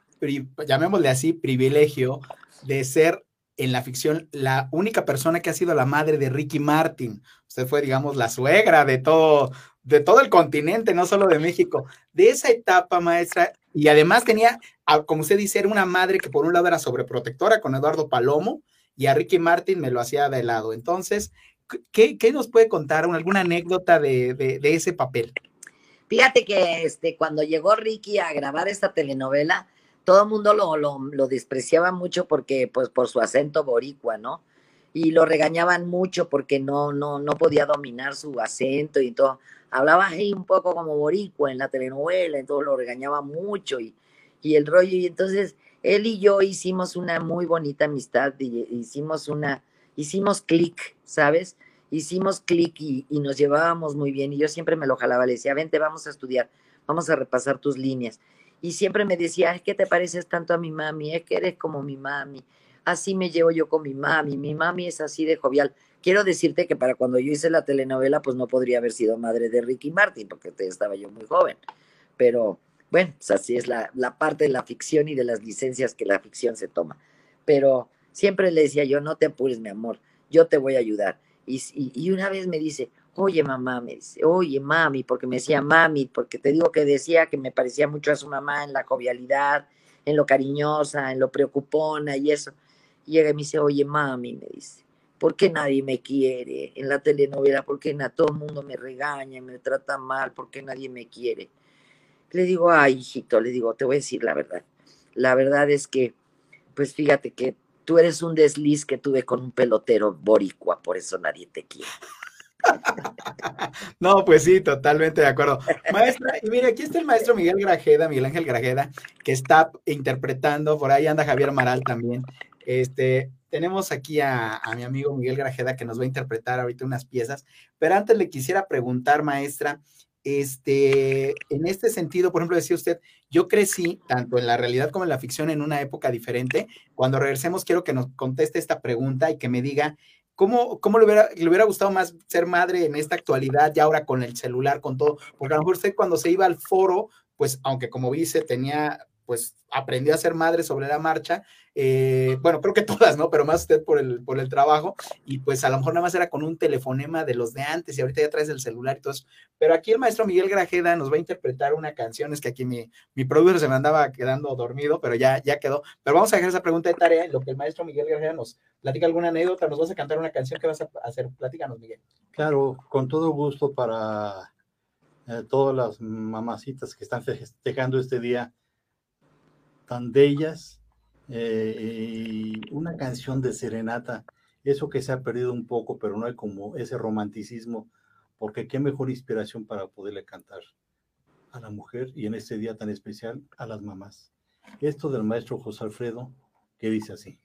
llamémosle así, privilegio de ser en la ficción la única persona que ha sido la madre de Ricky Martin. Usted fue, digamos, la suegra de todo, de todo el continente, no solo de México. De esa etapa, maestra, y además tenía, como usted dice, era una madre que por un lado era sobreprotectora con Eduardo Palomo, y a Ricky Martin me lo hacía de lado. Entonces, ¿qué, nos puede contar? ¿Alguna anécdota de, ese papel? Fíjate que este, cuando llegó Ricky a grabar esta telenovela, todo el mundo lo, lo, despreciaba mucho porque, pues, por su acento boricua, ¿no? Y lo regañaban mucho porque no, no, no podía dominar su acento y todo. Hablaba un poco como boricua en la telenovela, entonces lo regañaba mucho y, y el rollo. Y entonces él y yo hicimos una muy bonita amistad, y hicimos una, hicimos clic, ¿sabes? Hicimos clic y, nos llevábamos muy bien y yo siempre me lo jalaba, le decía, vente, vamos a estudiar, vamos a repasar tus líneas. Y siempre me decía, es que te pareces tanto a mi mami, es que eres como mi mami. Así me llevo yo con mi mami, mi mami es así de jovial. Quiero decirte que para cuando yo hice la telenovela, pues no podría haber sido madre de Ricky Martin, porque estaba yo muy joven. Pero bueno, pues así es la, parte de la ficción y de las licencias que la ficción se toma. Pero siempre le decía yo, no te apures, mi amor, yo te voy a ayudar. Y, una vez me dice, oye mamá, me dice, oye mami, porque me decía mami, porque te digo que decía que me parecía mucho a su mamá en la jovialidad, en lo cariñosa, en lo preocupona y eso. Y llega y me dice, oye mami, me dice, ¿por qué nadie me quiere en la telenovela? ¿Por qué todo el mundo me regaña, me trata mal? ¿Por qué nadie me quiere? Le digo, ay, hijito, le digo, te voy a decir la verdad. La verdad es que, pues fíjate que tú eres un desliz que tuve con un pelotero boricua, por eso nadie te quiere. No, pues sí, totalmente de acuerdo. Maestra, <laughs> y mire, aquí está el maestro Miguel Grajeda, Miguel Ángel Grajeda, que está interpretando, por ahí anda Javier Maral también. Este, tenemos aquí a, a, mi amigo Miguel Grajeda que nos va a interpretar ahorita unas piezas, pero antes le quisiera preguntar, maestra, este, en este sentido, por ejemplo, decía usted, yo crecí tanto en la realidad como en la ficción en una época diferente. Cuando regresemos, quiero que nos conteste esta pregunta y que me diga ¿Cómo, cómo le, hubiera, le hubiera gustado más ser madre en esta actualidad, ya ahora con el celular, con todo? Porque a lo mejor usted cuando se iba al foro, pues aunque como dice, tenía pues aprendió a ser madre sobre la marcha. Eh, bueno, creo que todas, ¿no? Pero más usted por el, por el trabajo. Y pues a lo mejor nada más era con un telefonema de los de antes y ahorita ya traes el celular y todo eso. Pero aquí el maestro Miguel Grajeda nos va a interpretar una canción. Es que aquí mi, mi productor se me andaba quedando dormido, pero ya, ya quedó. Pero vamos a dejar esa pregunta de tarea en lo que el maestro Miguel Grajeda nos platica alguna anécdota. Nos vas a cantar una canción que vas a hacer. Platícanos, Miguel. Claro, con todo gusto para eh, todas las mamacitas que están festejando este día tan bellas, eh, una canción de serenata, eso que se ha perdido un poco, pero no hay como ese romanticismo, porque qué mejor inspiración para poderle cantar a la mujer y en este día tan especial a las mamás. Esto del maestro José Alfredo, que dice así.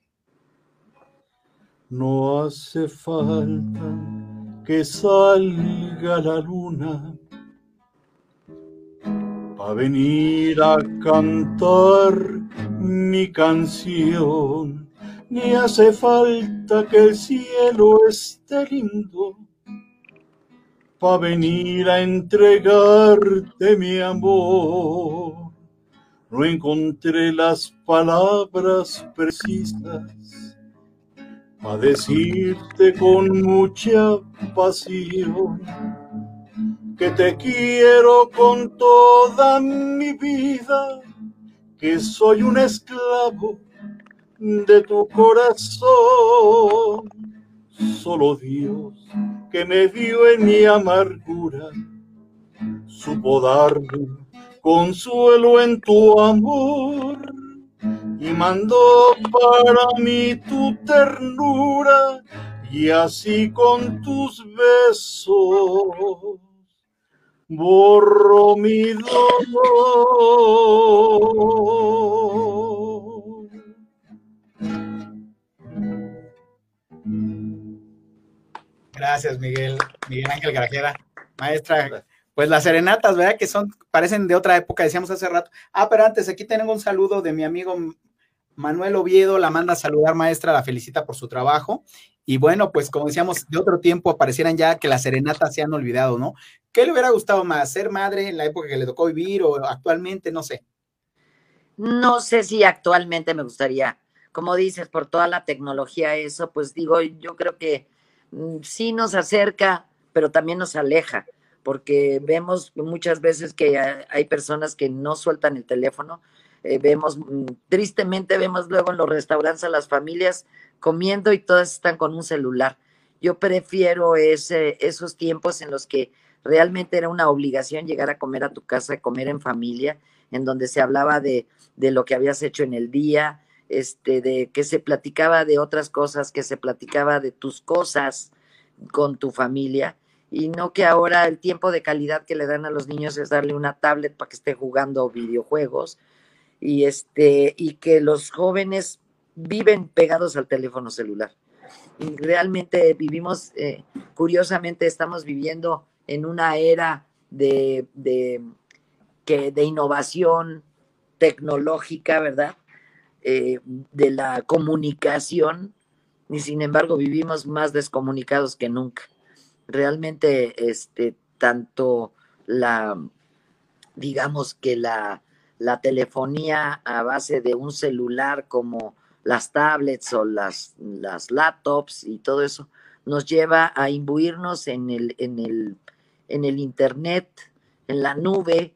No hace falta que salga la luna venir a cantar mi canción. Ni hace falta que el cielo esté lindo pa' venir a entregarte mi amor. No encontré las palabras precisas a decirte con mucha pasión que te quiero con toda mi vida, que soy un esclavo de tu corazón. Solo Dios que me dio en mi amargura, supo darme consuelo en tu amor y mandó para mí tu ternura y así con tus besos borro mi dolor. Gracias, Miguel, Miguel Ángel Garajeda. Maestra, pues las serenatas, ¿verdad? Que son, parecen de otra época, decíamos hace rato. Ah, pero antes, aquí tengo un saludo de mi amigo Manuel Oviedo, la manda a saludar, maestra, la felicita por su trabajo. Y bueno, pues como decíamos, de otro tiempo aparecieran ya que las serenatas se han olvidado, ¿no? ¿Qué le hubiera gustado más? ¿Ser madre en la época que le tocó vivir o actualmente? No sé. No sé si actualmente me gustaría, como dices, por toda la tecnología, eso, pues digo, yo creo que mm, sí nos acerca, pero también nos aleja, porque vemos muchas veces que hay personas que no sueltan el teléfono. Eh, vemos, mm, tristemente vemos luego en los restaurantes a las familias comiendo y todas están con un celular. Yo prefiero ese, esos tiempos en los que realmente era una obligación llegar a comer a tu casa, comer en familia, en donde se hablaba de, de lo que habías hecho en el día, este, de que se platicaba de otras cosas, que se platicaba de tus cosas con tu familia, y no que ahora el tiempo de calidad que le dan a los niños es darle una tablet para que esté jugando videojuegos, y este, y que los jóvenes viven pegados al teléfono celular. Y realmente vivimos, eh, curiosamente, estamos viviendo en una era de, de, que, de innovación tecnológica, ¿verdad? Eh, de la comunicación, y sin embargo vivimos más descomunicados que nunca. Realmente, este, tanto la, digamos que la, la telefonía a base de un celular como las tablets o las, las laptops y todo eso, nos lleva a imbuirnos en el, en el en el Internet, en la nube,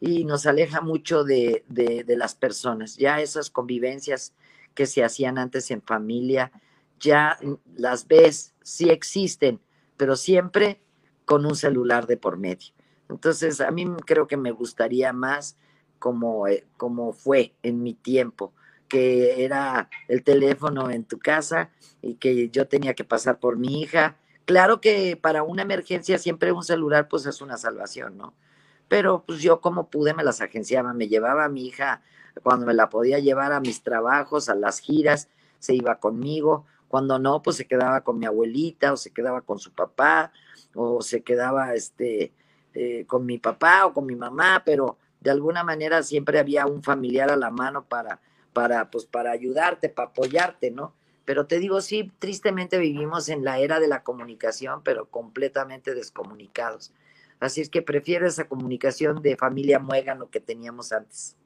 y nos aleja mucho de, las personas. Ya esas convivencias que se hacían antes en familia, ya las ves, sí existen, pero siempre con un celular de por medio. Entonces, a mí creo que me gustaría más como, eh, como fue en mi tiempo, que era el teléfono en tu casa y que yo tenía que pasar por mi hija Claro que para una emergencia siempre un celular pues es una salvación, ¿no? Pero pues yo como pude me las agenciaba, me llevaba a mi hija cuando me la podía llevar a mis trabajos, a las giras, se iba conmigo, cuando no pues se quedaba con mi abuelita o se quedaba con su papá o se quedaba este eh, con mi papá o con mi mamá, pero de alguna manera siempre había un familiar a la mano para, para, pues, para ayudarte, para apoyarte, ¿no? Pero te digo, sí, tristemente vivimos en la era de la comunicación, pero completamente descomunicados. Así es que prefiero esa comunicación de familia muégano que teníamos antes.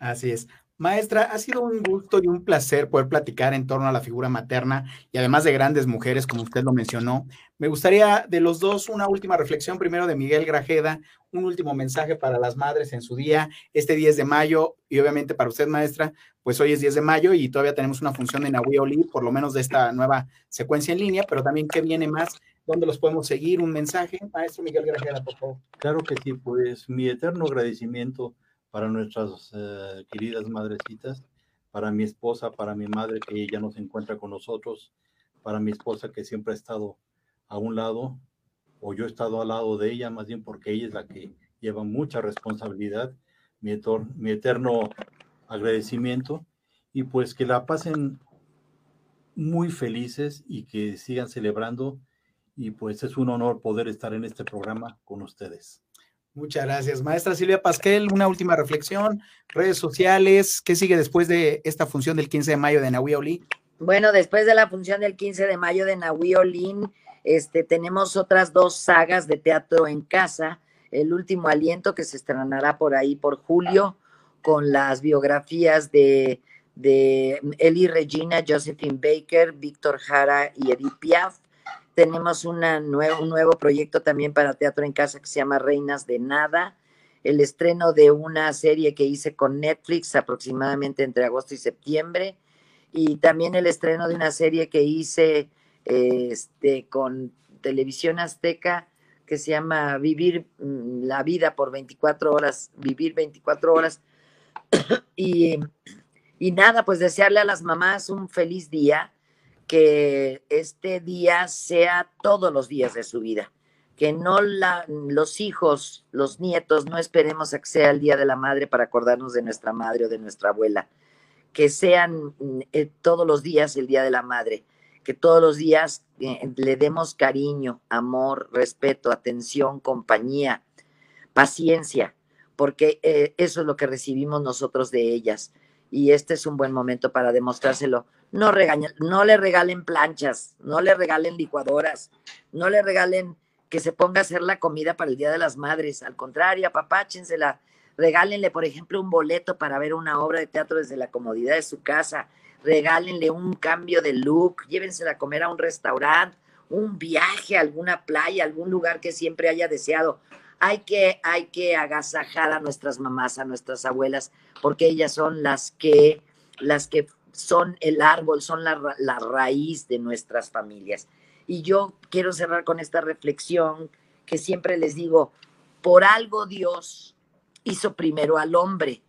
Así es. Maestra, ha sido un gusto y un placer poder platicar en torno a la figura materna y además de grandes mujeres, como usted lo mencionó. Me gustaría de los dos una última reflexión, primero de Miguel Grajeda, un último mensaje para las madres en su día, este 10 de mayo, y obviamente para usted, maestra, pues hoy es 10 de mayo y todavía tenemos una función en Awioli, por lo menos de esta nueva secuencia en línea, pero también qué viene más, dónde los podemos seguir, un mensaje, maestro Miguel Grajeda, por favor. Claro que sí, pues mi eterno agradecimiento para nuestras eh, queridas madrecitas, para mi esposa, para mi madre que ella no se encuentra con nosotros, para mi esposa que siempre ha estado a un lado, o yo he estado al lado de ella, más bien porque ella es la que lleva mucha responsabilidad, mi, mi eterno agradecimiento, y pues que la pasen muy felices y que sigan celebrando, y pues es un honor poder estar en este programa con ustedes. Muchas gracias. Maestra Silvia Pasquel, una última reflexión, redes sociales, ¿qué sigue después de esta función del 15 de mayo de Nahui Olin? Bueno, después de la función del 15 de mayo de Nahui Olin, este, tenemos otras dos sagas de teatro en casa, El último aliento que se estrenará por ahí por julio, con las biografías de, de Eli Regina, Josephine Baker, Víctor Jara y Edith Piaf tenemos un nuevo proyecto también para Teatro en Casa que se llama Reinas de Nada. El estreno de una serie que hice con Netflix aproximadamente entre agosto y septiembre. Y también el estreno de una serie que hice este, con Televisión Azteca que se llama Vivir mm, la vida por 24 horas, vivir 24 horas. y, y nada, pues desearle a las mamás un feliz día que este día sea todos los días de su vida, que no la, los hijos, los nietos, no esperemos a que sea el Día de la Madre para acordarnos de nuestra madre o de nuestra abuela, que sean eh, todos los días el Día de la Madre, que todos los días eh, le demos cariño, amor, respeto, atención, compañía, paciencia, porque eh, eso es lo que recibimos nosotros de ellas. Y este es un buen momento para demostrárselo no, regañen, no le regalen planchas, no le regalen licuadoras, no le regalen que se ponga a hacer la comida para el Día de las Madres. Al contrario, apapáchensela. Regálenle, por ejemplo, un boleto para ver una obra de teatro desde la comodidad de su casa. Regálenle un cambio de look, llévensela a comer a un restaurante, un viaje a alguna playa, algún lugar que siempre haya deseado. Hay que, hay que agasajar a nuestras mamás, a nuestras abuelas, porque ellas son las que, las que son el árbol, son la, raíz de nuestras familias. Y yo quiero cerrar con esta reflexión que siempre les digo, por algo Dios hizo primero al hombre,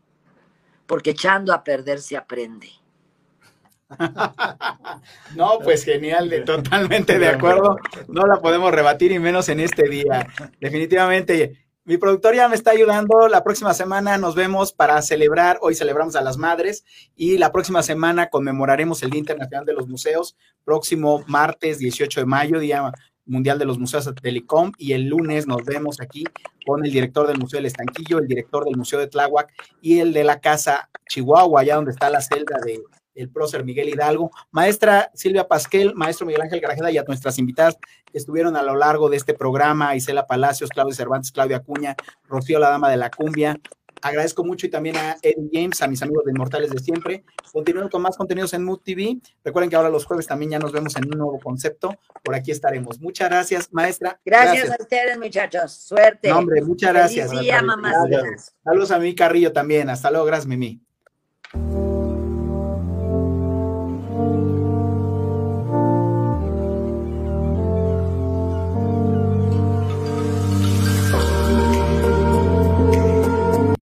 porque echando a perder se aprende. <laughs> No, pues genial, totalmente de acuerdo. No la podemos rebatir y menos en este día. Definitivamente mi productor ya me está ayudando. La próxima semana nos vemos para celebrar. Hoy celebramos a las madres y la próxima semana conmemoraremos el Día Internacional de los Museos, próximo martes 18 de mayo, Día Mundial de los Museos de Telecom. Y el lunes nos vemos aquí con el director del Museo del Estanquillo, el director del Museo de Tláhuac y el de la Casa Chihuahua, allá donde está la celda de el prócer Miguel Hidalgo, maestra Silvia Pasquel, maestro Miguel Ángel Garajeda y a nuestras invitadas que estuvieron a lo largo de este programa, Isela Palacios, Claudia Cervantes, Claudia Acuña, Rocío la Dama de la Cumbia. Agradezco mucho y también a Eddie James, a mis amigos de Inmortales de siempre. Continúen con más contenidos en Mood TV. Recuerden que ahora los jueves también ya nos vemos en un nuevo concepto. Por aquí estaremos. Muchas gracias, maestra. Gracias, a ustedes, muchachos. Suerte. hombre, muchas gracias. Saludos a mi Carrillo también. Hasta luego. Gracias, Mimi.